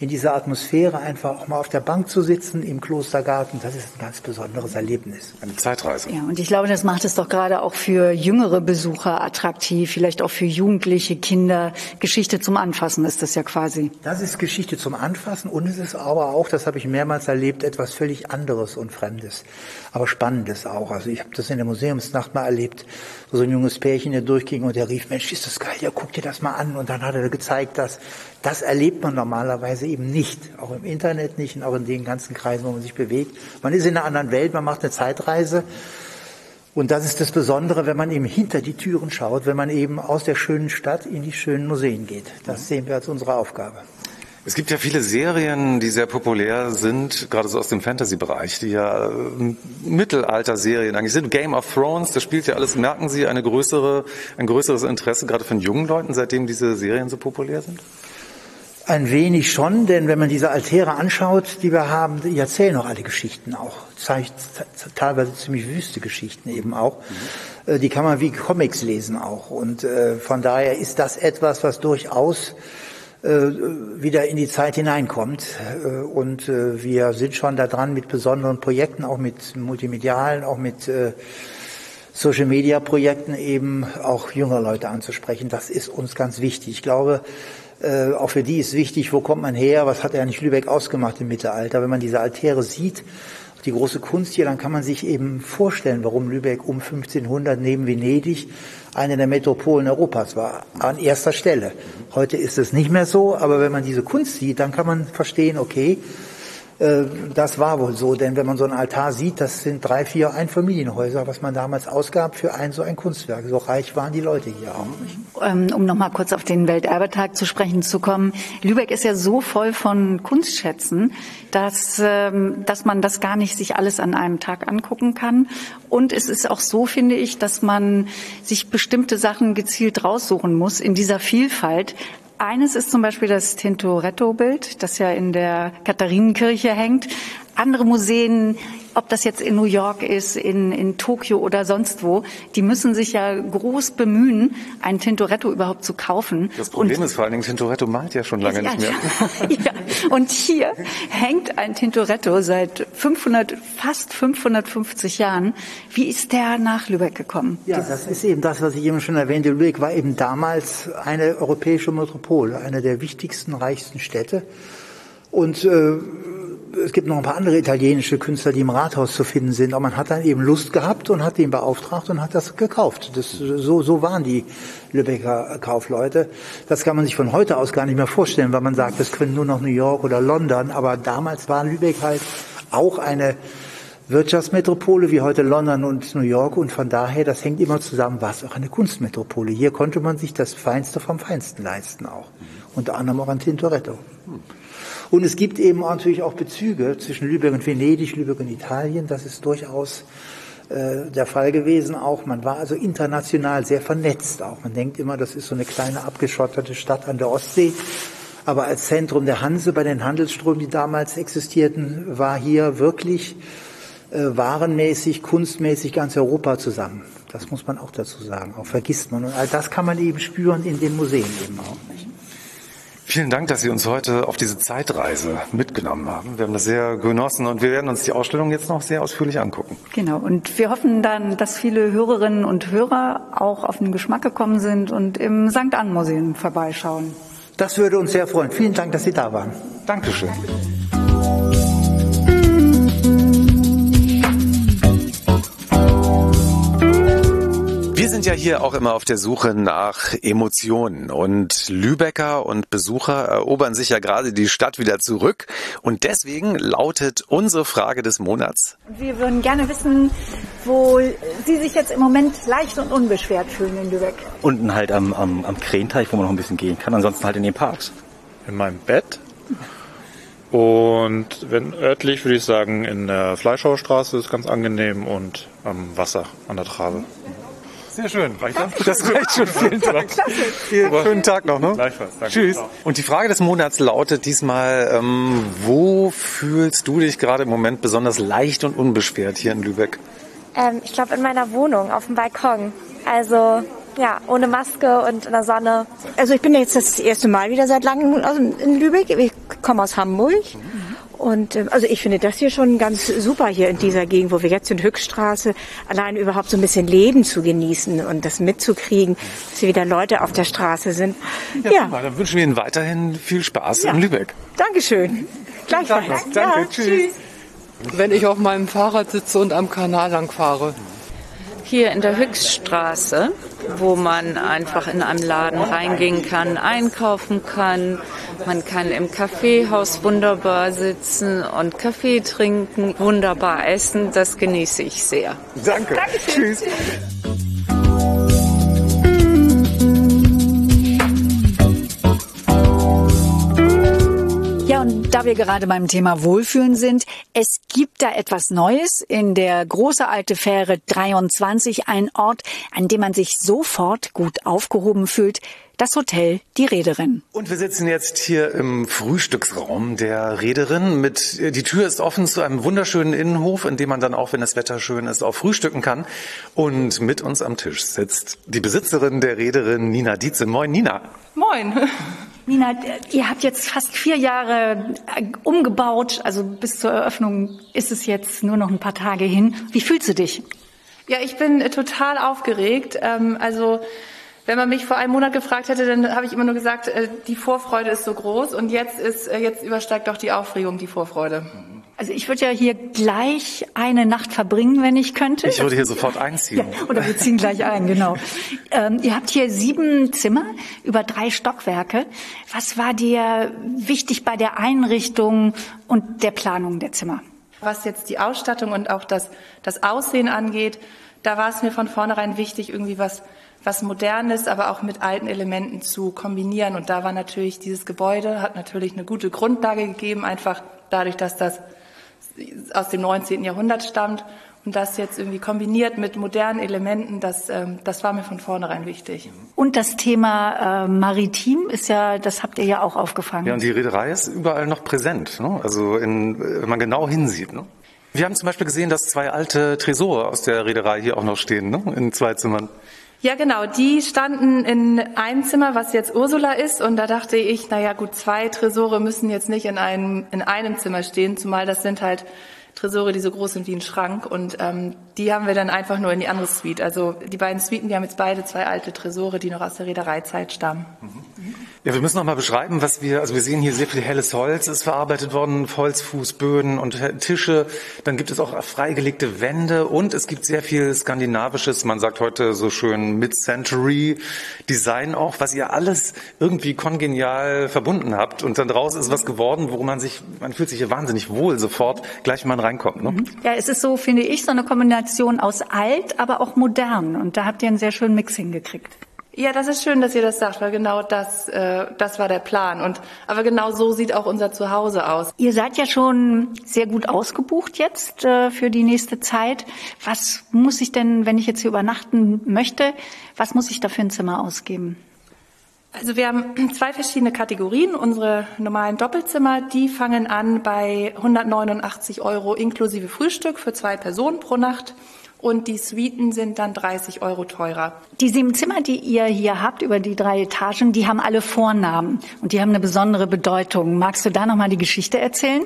in dieser Atmosphäre einfach auch mal auf der Bank zu sitzen im Klostergarten, das ist ein ganz besonderes Erlebnis. Eine Zeitreise. Ja, und ich glaube, das macht es doch gerade auch für jüngere Besucher attraktiv, vielleicht auch für Jugendliche, Kinder. Geschichte zum Anfassen ist das ja quasi. Das ist Geschichte zum Anfassen und es ist aber auch, das habe ich mehrmals erlebt, etwas völlig anderes und Fremdes, aber Spannendes auch. Also ich habe das in der Museumsnacht mal erlebt, wo so ein junges Pärchen hier durchging und der rief, Mensch, ist das geil, ja, guck dir das mal an. Und dann hat er gezeigt, dass das erlebt man normalerweise eben nicht, auch im Internet nicht und auch in den ganzen Kreisen, wo man sich bewegt. Man ist in einer anderen Welt, man macht eine Zeitreise. Und das ist das Besondere, wenn man eben hinter die Türen schaut, wenn man eben aus der schönen Stadt in die schönen Museen geht. Das sehen wir als unsere Aufgabe. Es gibt ja viele Serien, die sehr populär sind, gerade so aus dem Fantasy-Bereich, die ja äh, Mittelalter-Serien eigentlich sind. Game of Thrones, das spielt ja alles, merken Sie, eine größere, ein größeres Interesse gerade von jungen Leuten, seitdem diese Serien so populär sind? Ein wenig schon, denn wenn man diese Altäre anschaut, die wir haben, die erzählen auch alle Geschichten auch. Zeigt teilweise ziemlich wüste Geschichten eben auch. Mhm. Die kann man wie Comics lesen auch. Und äh, von daher ist das etwas, was durchaus äh, wieder in die Zeit hineinkommt. Und wir sind schon da dran mit besonderen Projekten, auch mit multimedialen, auch mit Social Media Projekten eben auch jüngere Leute anzusprechen. Das ist uns ganz wichtig. Ich glaube, auch für die ist wichtig, wo kommt man her, was hat er nicht Lübeck ausgemacht im Mittelalter. Wenn man diese Altäre sieht, die große Kunst hier, dann kann man sich eben vorstellen, warum Lübeck um 1500 neben Venedig eine der Metropolen Europas war, an erster Stelle. Heute ist es nicht mehr so, aber wenn man diese Kunst sieht, dann kann man verstehen, okay, äh, das war wohl so, denn wenn man so einen Altar sieht, das sind drei, vier Einfamilienhäuser, was man damals ausgab für ein so ein Kunstwerk. So reich waren die Leute hier auch. Ähm, um noch mal kurz auf den Welterbetag zu sprechen zu kommen. Lübeck ist ja so voll von Kunstschätzen, dass, ähm, dass man das gar nicht sich alles an einem Tag angucken kann. Und es ist auch so, finde ich, dass man sich bestimmte Sachen gezielt raussuchen muss in dieser Vielfalt. Eines ist zum Beispiel das Tintoretto-Bild, das ja in der Katharinenkirche hängt. Andere Museen ob das jetzt in New York ist, in, in Tokio oder sonst wo, die müssen sich ja groß bemühen, ein Tintoretto überhaupt zu kaufen. Das Problem und, ist vor allen Dingen, Tintoretto malt ja schon lange ja, nicht mehr. ja. Und hier hängt ein Tintoretto seit 500, fast 550 Jahren. Wie ist der nach Lübeck gekommen? Ja, das ist eben das, was ich eben schon erwähnte. Lübeck war eben damals eine europäische Metropole, eine der wichtigsten, reichsten Städte. Und äh, es gibt noch ein paar andere italienische Künstler, die im Rathaus zu finden sind. Aber man hat dann eben Lust gehabt und hat den beauftragt und hat das gekauft. Das, so, so waren die Lübecker Kaufleute. Das kann man sich von heute aus gar nicht mehr vorstellen, weil man sagt, das können nur noch New York oder London. Aber damals war Lübeck halt auch eine Wirtschaftsmetropole wie heute London und New York und von daher, das hängt immer zusammen, war es auch eine Kunstmetropole. Hier konnte man sich das Feinste vom Feinsten leisten auch. Unter anderem auch an Tintoretto. Und es gibt eben natürlich auch Bezüge zwischen Lübeck und Venedig, Lübeck und Italien. Das ist durchaus äh, der Fall gewesen auch. Man war also international sehr vernetzt auch. Man denkt immer, das ist so eine kleine abgeschottete Stadt an der Ostsee. Aber als Zentrum der Hanse bei den Handelsströmen, die damals existierten, war hier wirklich äh, warenmäßig, kunstmäßig ganz Europa zusammen. Das muss man auch dazu sagen. Auch vergisst man. Und all das kann man eben spüren in den Museen eben auch. Nicht? Vielen Dank, dass Sie uns heute auf diese Zeitreise mitgenommen haben. Wir haben das sehr genossen und wir werden uns die Ausstellung jetzt noch sehr ausführlich angucken. Genau. Und wir hoffen dann, dass viele Hörerinnen und Hörer auch auf den Geschmack gekommen sind und im St. Ann Museum vorbeischauen. Das würde uns sehr freuen. Vielen Dank, dass Sie da waren. Dankeschön. Sind ja hier auch immer auf der Suche nach Emotionen und Lübecker und Besucher erobern sich ja gerade die Stadt wieder zurück und deswegen lautet unsere Frage des Monats. Wir würden gerne wissen, wo Sie sich jetzt im Moment leicht und unbeschwert fühlen in Lübeck. Unten halt am, am, am Krähenteich, wo man noch ein bisschen gehen kann, ansonsten halt in den Parks. In meinem Bett. Und wenn örtlich würde ich sagen, in der Fleischhauerstraße ist ganz angenehm und am Wasser, an der Trave. Sehr schön. Reicht das? Das reicht schon. Vielen Dank. Klasse. Schönen Tag noch. Ne? Gleichfalls. Danke. Tschüss. Und die Frage des Monats lautet diesmal, ähm, wo fühlst du dich gerade im Moment besonders leicht und unbeschwert hier in Lübeck? Ähm, ich glaube in meiner Wohnung, auf dem Balkon. Also Ja, ohne Maske und in der Sonne. Also ich bin jetzt das erste Mal wieder seit langem in Lübeck. Ich komme aus Hamburg. Und ähm, also ich finde das hier schon ganz super hier in dieser Gegend, wo wir jetzt in Höchststraße allein überhaupt so ein bisschen Leben zu genießen und das mitzukriegen, dass hier wieder Leute auf der Straße sind. Ja, ja. Super, dann wünschen wir Ihnen weiterhin viel Spaß ja. in Lübeck. Dankeschön. Gleichfalls. Danke, ja, tschüss. tschüss. Wenn ich auf meinem Fahrrad sitze und am Kanal lang fahre. Hier in der Höchststraße, wo man einfach in einem Laden reingehen kann, einkaufen kann. Man kann im Kaffeehaus wunderbar sitzen und Kaffee trinken, wunderbar essen. Das genieße ich sehr. Danke. Dankeschön. Tschüss. Da wir gerade beim Thema Wohlfühlen sind, es gibt da etwas Neues in der große alte Fähre 23, ein Ort, an dem man sich sofort gut aufgehoben fühlt. Das Hotel Die Reederin. Und wir sitzen jetzt hier im Frühstücksraum der Reederin. Mit, die Tür ist offen zu einem wunderschönen Innenhof, in dem man dann auch, wenn das Wetter schön ist, auch frühstücken kann. Und mit uns am Tisch sitzt die Besitzerin der Reederin, Nina Dietze. Moin, Nina. Moin. Nina, ihr habt jetzt fast vier Jahre äh, umgebaut. Also bis zur Eröffnung ist es jetzt nur noch ein paar Tage hin. Wie fühlst du dich? Ja, ich bin äh, total aufgeregt. Ähm, also wenn man mich vor einem Monat gefragt hätte, dann habe ich immer nur gesagt, äh, die Vorfreude ist so groß und jetzt ist jetzt übersteigt doch die Aufregung die Vorfreude. Also ich würde ja hier gleich eine Nacht verbringen, wenn ich könnte. Ich würde hier sofort einziehen. Ja, oder wir ziehen gleich ein, genau. Ähm, ihr habt hier sieben Zimmer über drei Stockwerke. Was war dir wichtig bei der Einrichtung und der Planung der Zimmer? Was jetzt die Ausstattung und auch das, das Aussehen angeht, da war es mir von vornherein wichtig, irgendwie was, was Modernes, aber auch mit alten Elementen zu kombinieren. Und da war natürlich dieses Gebäude, hat natürlich eine gute Grundlage gegeben, einfach dadurch, dass das aus dem 19. Jahrhundert stammt. Und das jetzt irgendwie kombiniert mit modernen Elementen, das, ähm, das war mir von vornherein wichtig. Und das Thema äh, Maritim ist ja, das habt ihr ja auch aufgefangen. Ja, und die Reederei ist überall noch präsent. Ne? Also in, wenn man genau hinsieht. Ne? Wir haben zum Beispiel gesehen, dass zwei alte Tresore aus der Reederei hier auch noch stehen, ne? in zwei Zimmern. Ja, genau. Die standen in einem Zimmer, was jetzt Ursula ist. Und da dachte ich, na ja, gut, zwei Tresore müssen jetzt nicht in einem, in einem Zimmer stehen, zumal das sind halt Tresore, die so groß sind wie ein Schrank. Und ähm, die haben wir dann einfach nur in die andere Suite. Also die beiden Suiten, die haben jetzt beide zwei alte Tresore, die noch aus der Reedereizeit stammen. Mhm. Ja, wir müssen noch mal beschreiben, was wir, also wir sehen hier sehr viel helles Holz ist verarbeitet worden, Holzfußböden und Tische. Dann gibt es auch freigelegte Wände und es gibt sehr viel skandinavisches, man sagt heute so schön Mid-Century Design auch, was ihr alles irgendwie kongenial verbunden habt. Und dann draus ist was geworden, worum man sich, man fühlt sich hier wahnsinnig wohl sofort, gleich wenn man reinkommt. Ne? Ja, es ist so, finde ich, so eine Kombination aus alt, aber auch modern. Und da habt ihr einen sehr schönen Mix hingekriegt. Ja, das ist schön, dass ihr das sagt, weil genau das, äh, das war der Plan. Und aber genau so sieht auch unser Zuhause aus. Ihr seid ja schon sehr gut ausgebucht jetzt äh, für die nächste Zeit. Was muss ich denn, wenn ich jetzt hier übernachten möchte, was muss ich da für ein Zimmer ausgeben? Also wir haben zwei verschiedene Kategorien. Unsere normalen Doppelzimmer, die fangen an bei 189 Euro inklusive Frühstück für zwei Personen pro Nacht und die Suiten sind dann 30 Euro teurer. Die sieben Zimmer, die ihr hier habt über die drei Etagen, die haben alle Vornamen und die haben eine besondere Bedeutung. Magst du da noch mal die Geschichte erzählen?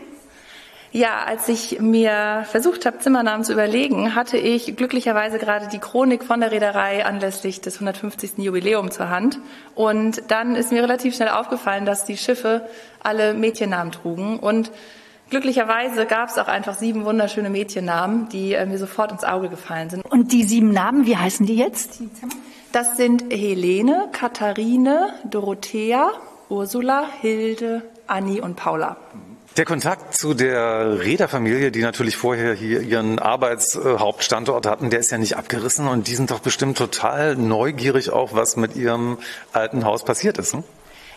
Ja, als ich mir versucht habe, Zimmernamen zu überlegen, hatte ich glücklicherweise gerade die Chronik von der Reederei anlässlich des 150. Jubiläum zur Hand. Und dann ist mir relativ schnell aufgefallen, dass die Schiffe alle Mädchennamen trugen. Und Glücklicherweise gab es auch einfach sieben wunderschöne Mädchennamen, die äh, mir sofort ins Auge gefallen sind. Und die sieben Namen, wie heißen die jetzt? Das sind Helene, Katharine, Dorothea, Ursula, Hilde, Annie und Paula. Der Kontakt zu der Reederfamilie, die natürlich vorher hier ihren Arbeitshauptstandort hatten, der ist ja nicht abgerissen und die sind doch bestimmt total neugierig auch, was mit ihrem alten Haus passiert ist. Hm?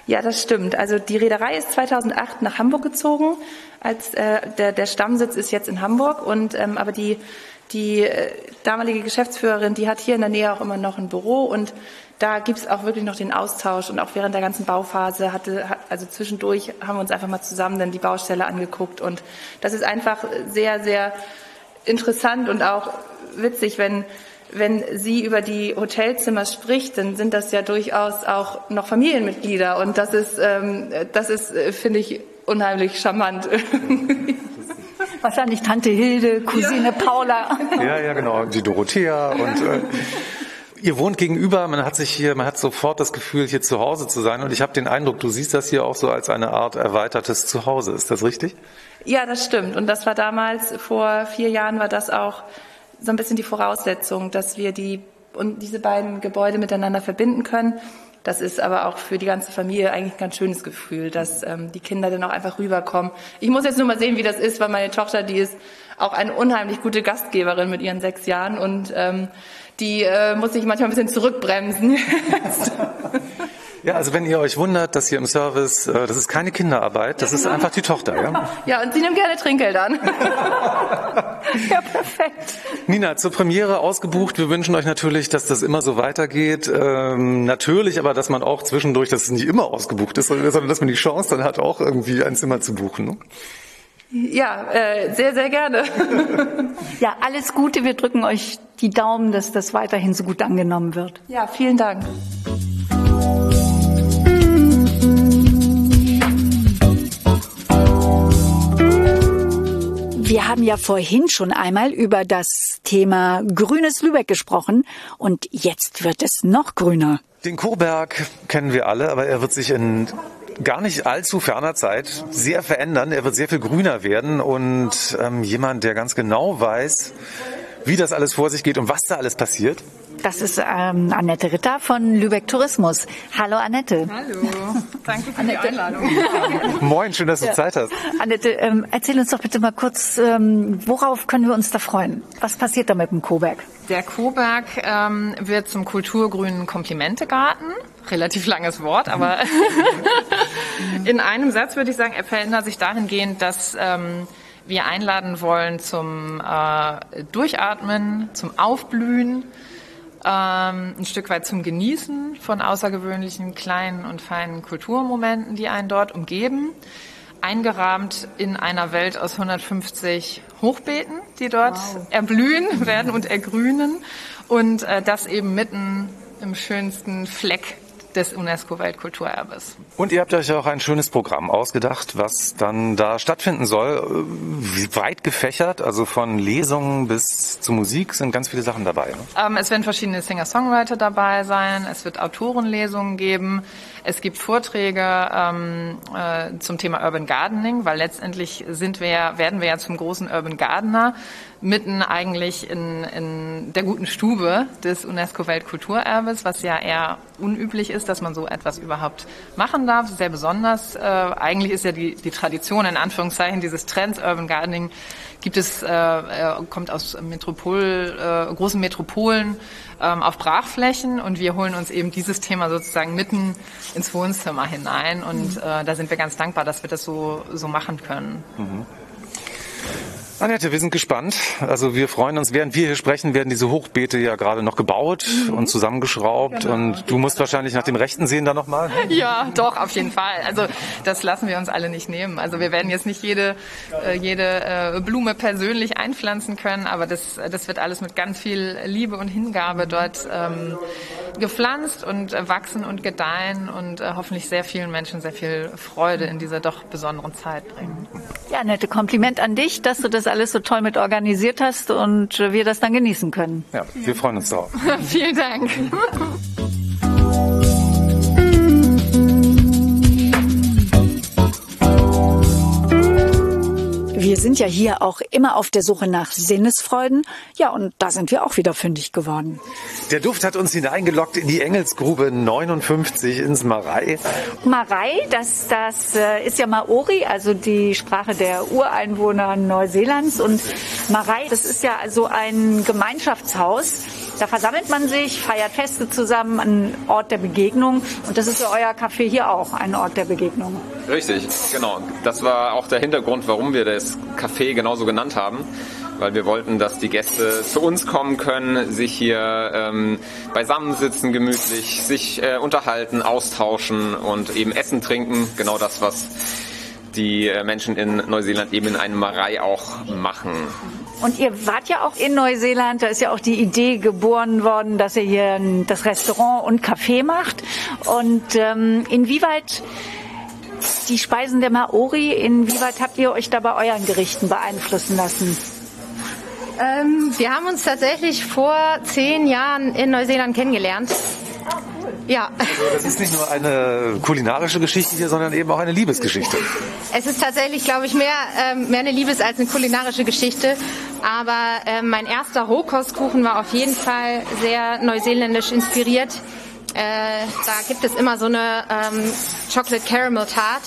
Ja, das stimmt. Also die Reederei ist 2008 nach Hamburg gezogen. Als äh, der, der Stammsitz ist jetzt in Hamburg und ähm, aber die die äh, damalige Geschäftsführerin, die hat hier in der Nähe auch immer noch ein Büro und da gibt es auch wirklich noch den Austausch und auch während der ganzen Bauphase hatte, also zwischendurch haben wir uns einfach mal zusammen dann die Baustelle angeguckt und das ist einfach sehr, sehr interessant und auch witzig, wenn wenn sie über die Hotelzimmer spricht, dann sind das ja durchaus auch noch Familienmitglieder. Und das ist, ähm, das ist, äh, finde ich, unheimlich charmant. Wahrscheinlich Tante Hilde, Cousine ja. Paula. Ja, ja, genau. Die Dorothea und äh, Ihr wohnt gegenüber, man hat sich hier, man hat sofort das Gefühl, hier zu Hause zu sein. Und ich habe den Eindruck, du siehst das hier auch so als eine Art erweitertes Zuhause. Ist das richtig? Ja, das stimmt. Und das war damals, vor vier Jahren war das auch so ein bisschen die Voraussetzung, dass wir die und diese beiden Gebäude miteinander verbinden können. Das ist aber auch für die ganze Familie eigentlich ein ganz schönes Gefühl, dass ähm, die Kinder dann auch einfach rüberkommen. Ich muss jetzt nur mal sehen, wie das ist, weil meine Tochter, die ist auch eine unheimlich gute Gastgeberin mit ihren sechs Jahren und ähm, die äh, muss sich manchmal ein bisschen zurückbremsen. Ja, also wenn ihr euch wundert, dass hier im Service, äh, das ist keine Kinderarbeit, das ist einfach die Tochter, ja? Ja, und sie nimmt gerne Trinkgeld an. ja, perfekt. Nina, zur Premiere ausgebucht. Wir wünschen euch natürlich, dass das immer so weitergeht. Ähm, natürlich aber, dass man auch zwischendurch, dass es nicht immer ausgebucht ist, sondern dass man die Chance dann hat, auch irgendwie ein Zimmer zu buchen. Ne? Ja, äh, sehr, sehr gerne. ja, alles Gute. Wir drücken euch die Daumen, dass das weiterhin so gut angenommen wird. Ja, vielen Dank. Wir haben ja vorhin schon einmal über das Thema grünes Lübeck gesprochen und jetzt wird es noch grüner. Den Kurberg kennen wir alle, aber er wird sich in gar nicht allzu ferner Zeit sehr verändern. Er wird sehr viel grüner werden und ähm, jemand, der ganz genau weiß, wie das alles vor sich geht und was da alles passiert, das ist ähm, Annette Ritter von Lübeck Tourismus. Hallo Annette. Hallo, danke für Annette. die Einladung. Moin, schön, dass du ja. Zeit hast. Annette, ähm, erzähl uns doch bitte mal kurz, ähm, worauf können wir uns da freuen? Was passiert da mit dem Coburg? Der Coburg ähm, wird zum kulturgrünen Komplimentegarten. Relativ langes Wort, aber in einem Satz würde ich sagen, er verändert sich dahingehend, dass ähm, wir einladen wollen zum äh, Durchatmen, zum Aufblühen, ähm, ein Stück weit zum Genießen von außergewöhnlichen kleinen und feinen Kulturmomenten, die einen dort umgeben, eingerahmt in einer Welt aus 150 Hochbeeten, die dort wow. erblühen werden und ergrünen und äh, das eben mitten im schönsten Fleck des UNESCO-Weltkulturerbes. Und ihr habt euch auch ein schönes Programm ausgedacht, was dann da stattfinden soll. Weit gefächert, also von Lesungen bis zu Musik sind ganz viele Sachen dabei. Ne? Ähm, es werden verschiedene Singer-Songwriter dabei sein, es wird Autorenlesungen geben, es gibt Vorträge ähm, äh, zum Thema Urban Gardening, weil letztendlich sind wir, werden wir ja zum großen Urban Gardener mitten eigentlich in, in der guten Stube des UNESCO-Weltkulturerbes, was ja eher unüblich ist, dass man so etwas überhaupt machen darf. Sehr besonders. Äh, eigentlich ist ja die, die Tradition, in Anführungszeichen, dieses Trends Urban Gardening, gibt es, äh, äh, kommt aus Metropol, äh, großen Metropolen ähm, auf Brachflächen und wir holen uns eben dieses Thema sozusagen mitten ins Wohnzimmer hinein und äh, da sind wir ganz dankbar, dass wir das so, so machen können. Mhm. Annette, wir sind gespannt. Also wir freuen uns, während wir hier sprechen, werden diese Hochbeete ja gerade noch gebaut mhm. und zusammengeschraubt. Genau. Und du musst wahrscheinlich nach dem Rechten sehen da nochmal. Ja, doch, auf jeden Fall. Also das lassen wir uns alle nicht nehmen. Also wir werden jetzt nicht jede, äh, jede äh, Blume persönlich einpflanzen können, aber das, das wird alles mit ganz viel Liebe und Hingabe dort ähm, gepflanzt und wachsen und gedeihen und äh, hoffentlich sehr vielen Menschen sehr viel Freude in dieser doch besonderen Zeit bringen. Ja, nette Kompliment an dich, dass du das alles so toll mit organisiert hast und wir das dann genießen können. Ja, wir freuen uns drauf. Vielen Dank. Wir sind ja hier auch immer auf der Suche nach Sinnesfreuden. Ja, und da sind wir auch wieder fündig geworden. Der Duft hat uns hineingelockt in die Engelsgrube 59 ins Marei. Marei, das, das äh, ist ja Maori, also die Sprache der Ureinwohner Neuseelands. Und Marei, das ist ja also ein Gemeinschaftshaus. Da versammelt man sich, feiert Feste zusammen, ein Ort der Begegnung. Und das ist ja euer Café hier auch, ein Ort der Begegnung. Richtig, genau. Das war auch der Hintergrund, warum wir das Café genauso genannt haben, weil wir wollten, dass die Gäste zu uns kommen können, sich hier ähm, beisammensitzen, gemütlich, sich äh, unterhalten, austauschen und eben essen, trinken. Genau das, was die äh, Menschen in Neuseeland eben in eine Marei auch machen. Und ihr wart ja auch in Neuseeland, da ist ja auch die Idee geboren worden, dass ihr hier das Restaurant und Café macht. Und ähm, inwieweit die Speisen der Maori, inwieweit habt ihr euch da bei euren Gerichten beeinflussen lassen? Ähm, wir haben uns tatsächlich vor zehn Jahren in Neuseeland kennengelernt. Ja. Also das ist nicht nur eine kulinarische Geschichte hier, sondern eben auch eine Liebesgeschichte. Es ist tatsächlich, glaube ich, mehr, ähm, mehr eine Liebes- als eine kulinarische Geschichte. Aber ähm, mein erster Rohkostkuchen war auf jeden Fall sehr neuseeländisch inspiriert. Äh, da gibt es immer so eine ähm, Chocolate Caramel Tart.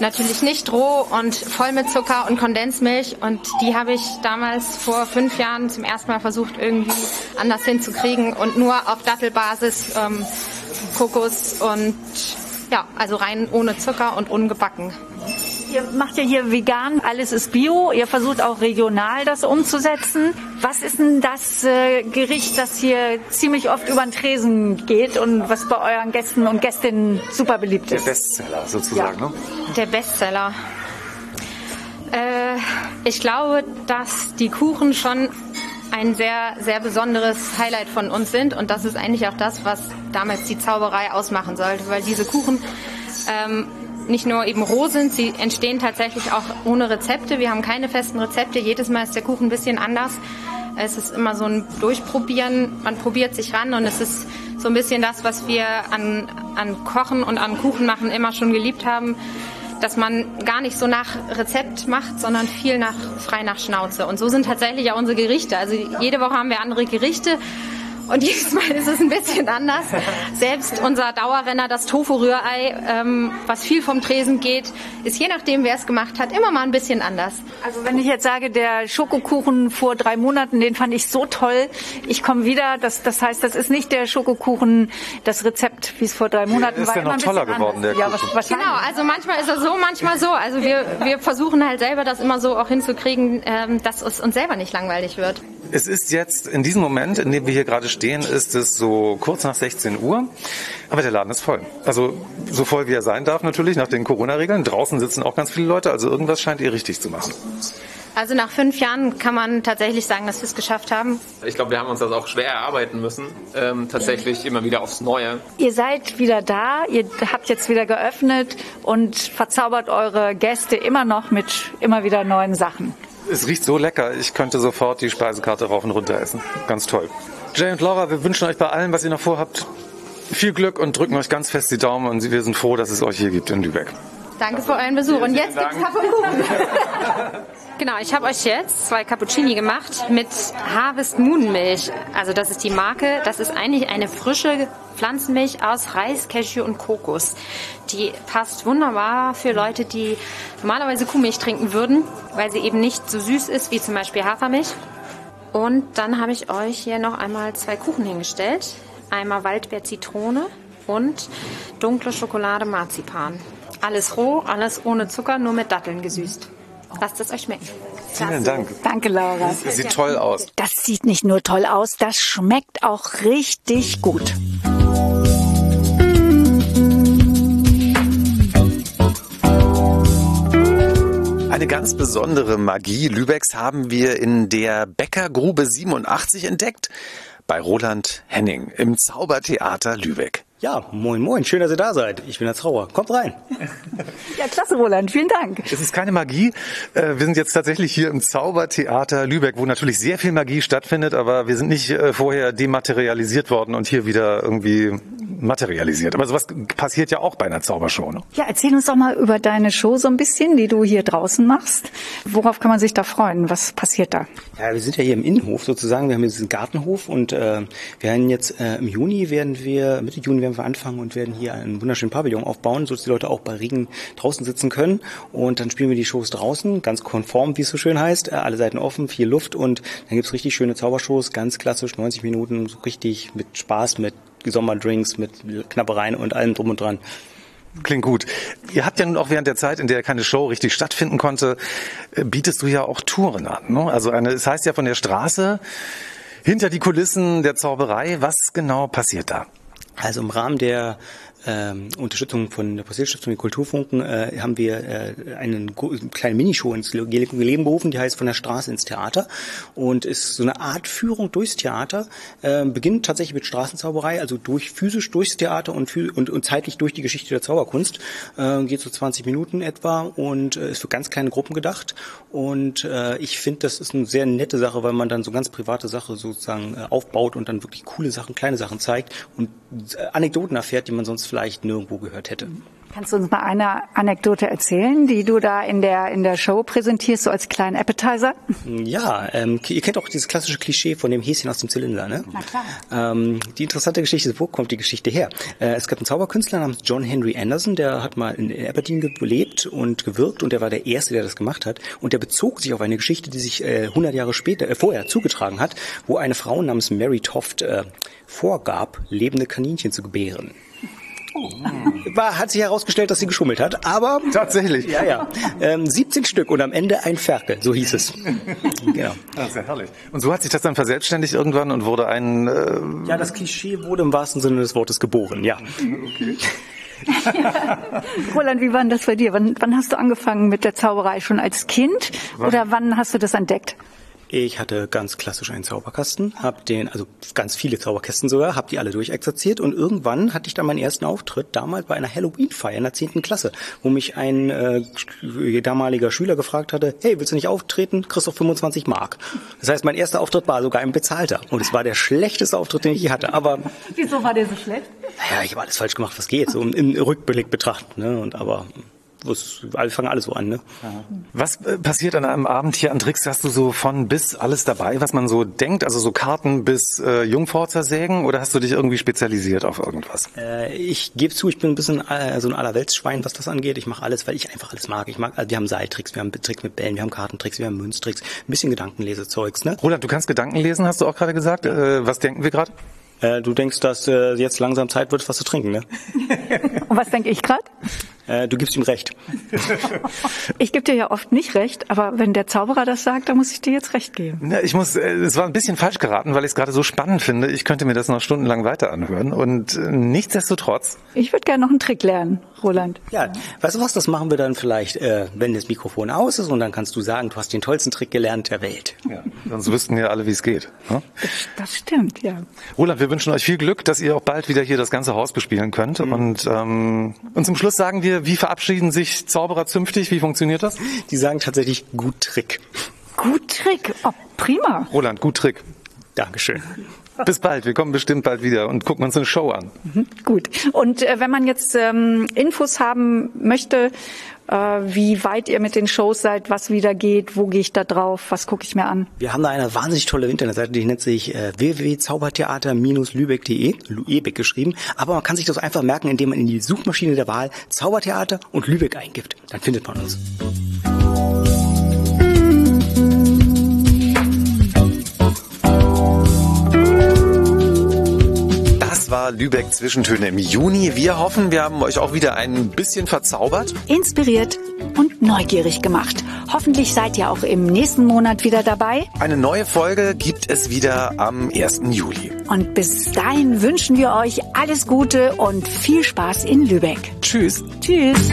Natürlich nicht roh und voll mit Zucker und Kondensmilch. Und die habe ich damals vor fünf Jahren zum ersten Mal versucht, irgendwie anders hinzukriegen und nur auf Dattelbasis, ähm, Kokos und ja, also rein ohne Zucker und ungebacken. Ihr macht ja hier vegan, alles ist bio. Ihr versucht auch regional das umzusetzen. Was ist denn das äh, Gericht, das hier ziemlich oft über den Tresen geht und was bei euren Gästen und Gästinnen super beliebt ist? Der Bestseller sozusagen, ja. ne? Der Bestseller. Äh, ich glaube, dass die Kuchen schon ein sehr, sehr besonderes Highlight von uns sind und das ist eigentlich auch das, was damals die Zauberei ausmachen sollte, weil diese Kuchen ähm, nicht nur eben roh sind, sie entstehen tatsächlich auch ohne Rezepte. Wir haben keine festen Rezepte. Jedes Mal ist der Kuchen ein bisschen anders. Es ist immer so ein Durchprobieren. Man probiert sich ran und es ist so ein bisschen das, was wir an, an Kochen und an Kuchen machen immer schon geliebt haben. Dass man gar nicht so nach Rezept macht, sondern viel nach, frei nach Schnauze. Und so sind tatsächlich auch unsere Gerichte. Also jede Woche haben wir andere Gerichte und jedes Mal ist es ein bisschen anders. Selbst unser Dauerrenner, das Tofu-Rührei, ähm, was viel vom Tresen geht, ist je nachdem, wer es gemacht hat, immer mal ein bisschen anders. Also wenn ich jetzt sage, der Schokokuchen vor drei Monaten, den fand ich so toll. Ich komme wieder. Das, das heißt, das ist nicht der Schokokuchen, das Rezept, wie es vor drei Monaten ist war. ja noch toller geworden, der ja, Kuchen. Was, Genau, also manchmal ist er so, manchmal so. Also wir, wir versuchen halt selber das immer so auch hinzukriegen, ähm, dass es uns selber nicht langweilig wird. Es ist jetzt in diesem Moment, in dem wir hier gerade stehen, ist es so kurz nach 16 Uhr. Aber der Laden ist voll. Also so voll wie er sein darf natürlich nach den Corona-Regeln. Draußen sitzen auch ganz viele Leute. Also irgendwas scheint ihr richtig zu machen. Also nach fünf Jahren kann man tatsächlich sagen, dass wir es geschafft haben. Ich glaube, wir haben uns das auch schwer erarbeiten müssen. Ähm, tatsächlich immer wieder aufs Neue. Ihr seid wieder da, ihr habt jetzt wieder geöffnet und verzaubert eure Gäste immer noch mit immer wieder neuen Sachen. Es riecht so lecker, ich könnte sofort die Speisekarte rauf und runter essen. Ganz toll. Jay und Laura, wir wünschen euch bei allem, was ihr noch vorhabt, viel Glück und drücken euch ganz fest die Daumen und wir sind froh, dass es euch hier gibt in Lübeck. Danke für euren Besuch. Und jetzt gibt's Kaffee Genau, ich habe euch jetzt zwei Cappuccini gemacht mit Harvest Moon Milch. Also das ist die Marke. Das ist eigentlich eine frische Pflanzenmilch aus Reis, Cashew und Kokos. Die passt wunderbar für Leute, die normalerweise Kuhmilch trinken würden, weil sie eben nicht so süß ist wie zum Beispiel Hafermilch. Und dann habe ich euch hier noch einmal zwei Kuchen hingestellt. Einmal Waldbeer Zitrone und dunkle Schokolade Marzipan. Alles roh, alles ohne Zucker, nur mit Datteln gesüßt. Lasst es euch schmecken. Vielen Dank. Danke, Laura. Das sieht toll aus. Das sieht nicht nur toll aus, das schmeckt auch richtig gut. Eine ganz besondere Magie Lübecks haben wir in der Bäckergrube 87 entdeckt. Bei Roland Henning im Zaubertheater Lübeck. Ja, moin moin, schön, dass ihr da seid. Ich bin der Trauer. Kommt rein. Ja, klasse, Roland, vielen Dank. Es ist keine Magie. Äh, Wir sind jetzt tatsächlich hier im Zaubertheater Lübeck, wo natürlich sehr viel Magie stattfindet, aber wir sind nicht äh, vorher dematerialisiert worden und hier wieder irgendwie materialisiert. Aber sowas passiert ja auch bei einer Zaubershow. Ne? Ja, erzähl uns doch mal über deine Show so ein bisschen, die du hier draußen machst. Worauf kann man sich da freuen? Was passiert da? Ja, wir sind ja hier im Innenhof sozusagen. Wir haben hier diesen Gartenhof und äh, wir werden jetzt äh, im Juni werden wir, Mitte Juni werden wir anfangen und werden hier einen wunderschönen Pavillon aufbauen, sodass die Leute auch bei Regen draußen sitzen können. Und dann spielen wir die Shows draußen, ganz konform, wie es so schön heißt. Äh, alle Seiten offen, viel Luft und dann gibt's richtig schöne Zaubershows, ganz klassisch, 90 Minuten, so richtig mit Spaß, mit Sommerdrinks, mit Knappereien und allem drum und dran. Klingt gut. Ihr habt ja nun auch während der Zeit, in der keine Show richtig stattfinden konnte, äh, bietest du ja auch Touren an. Ne? Also eine, es heißt ja von der Straße hinter die Kulissen der Zauberei. Was genau passiert da? Also im Rahmen der ähm, Unterstützung von der Postilstiftung die Kulturfunken äh, haben wir äh, einen kleinen Minishow ins Leben berufen, die heißt von der Straße ins Theater und ist so eine Art Führung durchs Theater. Äh, beginnt tatsächlich mit Straßenzauberei, also durch physisch durchs Theater und, und, und zeitlich durch die Geschichte der Zauberkunst. Äh, geht so 20 Minuten etwa und äh, ist für ganz kleine Gruppen gedacht. Und äh, ich finde, das ist eine sehr nette Sache, weil man dann so ganz private Sache sozusagen äh, aufbaut und dann wirklich coole Sachen, kleine Sachen zeigt und äh, Anekdoten erfährt, die man sonst vielleicht nirgendwo gehört hätte. Kannst du uns mal eine Anekdote erzählen, die du da in der, in der Show präsentierst, so als kleinen Appetizer? Ja, ähm, ihr kennt auch dieses klassische Klischee von dem Häschen aus dem Zylinder, ne? Na klar. Ähm, die interessante Geschichte ist, wo kommt die Geschichte her? Äh, es gab einen Zauberkünstler namens John Henry Anderson, der hat mal in Aberdeen gelebt und gewirkt und der war der Erste, der das gemacht hat. Und der bezog sich auf eine Geschichte, die sich äh, 100 Jahre später, äh, vorher zugetragen hat, wo eine Frau namens Mary Toft äh, vorgab, lebende Kaninchen zu gebären. War, hat sich herausgestellt, dass sie geschummelt hat, aber tatsächlich. Ja, ja. Ähm, 17 Stück und am Ende ein Ferkel, so hieß es. genau. Das ist ja herrlich. Und so hat sich das dann verselbstständigt irgendwann und wurde ein. Äh ja, das Klischee wurde im wahrsten Sinne des Wortes geboren. Ja. Okay. Roland, wie war denn das bei dir? Wann, wann hast du angefangen mit der Zauberei? Schon als Kind oder wann hast du das entdeckt? Ich hatte ganz klassisch einen Zauberkasten, hab den, also ganz viele Zauberkästen sogar, hab die alle durchexerziert und irgendwann hatte ich dann meinen ersten Auftritt, damals bei einer Halloween-Feier in der zehnten Klasse, wo mich ein äh, damaliger Schüler gefragt hatte, hey, willst du nicht auftreten? Kriegst doch 25 Mark. Das heißt, mein erster Auftritt war sogar ein bezahlter und es war der schlechteste Auftritt, den ich je hatte, aber... Wieso war der so schlecht? Naja, ich habe alles falsch gemacht, was geht, so im Rückblick betrachtet, ne, und aber was, alle fangen alle so an, ne? Was äh, passiert an einem Abend hier an Tricks? Hast du so von bis alles dabei, was man so denkt? Also so Karten bis äh, Jungforzer sägen oder hast du dich irgendwie spezialisiert auf irgendwas? Äh, ich gebe zu, ich bin ein bisschen äh, so ein Allerweltsschwein, was das angeht. Ich mache alles, weil ich einfach alles mag. Ich mag, also wir haben Seiltricks, wir haben Tricks mit Bällen, wir haben Kartentricks, wir haben Münztricks, ein bisschen Gedankenlesezeugs, ne? Roland, du kannst Gedanken lesen, hast du auch gerade gesagt. Äh, was denken wir gerade? Äh, du denkst, dass äh, jetzt langsam Zeit wird, was zu trinken, ne? Und was denke ich gerade? Äh, du gibst ihm recht. Ich gebe dir ja oft nicht recht, aber wenn der Zauberer das sagt, dann muss ich dir jetzt recht geben. Ja, ich muss, äh, es war ein bisschen falsch geraten, weil ich es gerade so spannend finde. Ich könnte mir das noch stundenlang weiter anhören und äh, nichtsdestotrotz. Ich würde gerne noch einen Trick lernen, Roland. Ja, weißt du was, das machen wir dann vielleicht, äh, wenn das Mikrofon aus ist und dann kannst du sagen, du hast den tollsten Trick gelernt der Welt. Ja, sonst wüssten ja alle, wie es geht. Ne? Das stimmt, ja. Roland, wir wünschen euch viel Glück, dass ihr auch bald wieder hier das ganze Haus bespielen könnt. Mhm. Und, ähm, und zum Schluss sagen wir, wie verabschieden sich Zauberer zünftig? Wie funktioniert das? Die sagen tatsächlich gut Trick. Gut Trick, oh, prima. Roland, gut Trick. Dankeschön. Bis bald, wir kommen bestimmt bald wieder und gucken uns eine Show an. Mhm, gut. Und äh, wenn man jetzt ähm, Infos haben möchte, äh, wie weit ihr mit den Shows seid, was wieder geht, wo gehe ich da drauf, was gucke ich mir an? Wir haben da eine wahnsinnig tolle Internetseite, die nennt sich äh, www.zaubertheater-lübeck.de, Lübeck geschrieben. Aber man kann sich das einfach merken, indem man in die Suchmaschine der Wahl Zaubertheater und Lübeck eingibt. Dann findet man uns. Das war Lübeck Zwischentöne im Juni. Wir hoffen, wir haben euch auch wieder ein bisschen verzaubert, inspiriert und neugierig gemacht. Hoffentlich seid ihr auch im nächsten Monat wieder dabei. Eine neue Folge gibt es wieder am 1. Juli. Und bis dahin wünschen wir euch alles Gute und viel Spaß in Lübeck. Tschüss. Tschüss.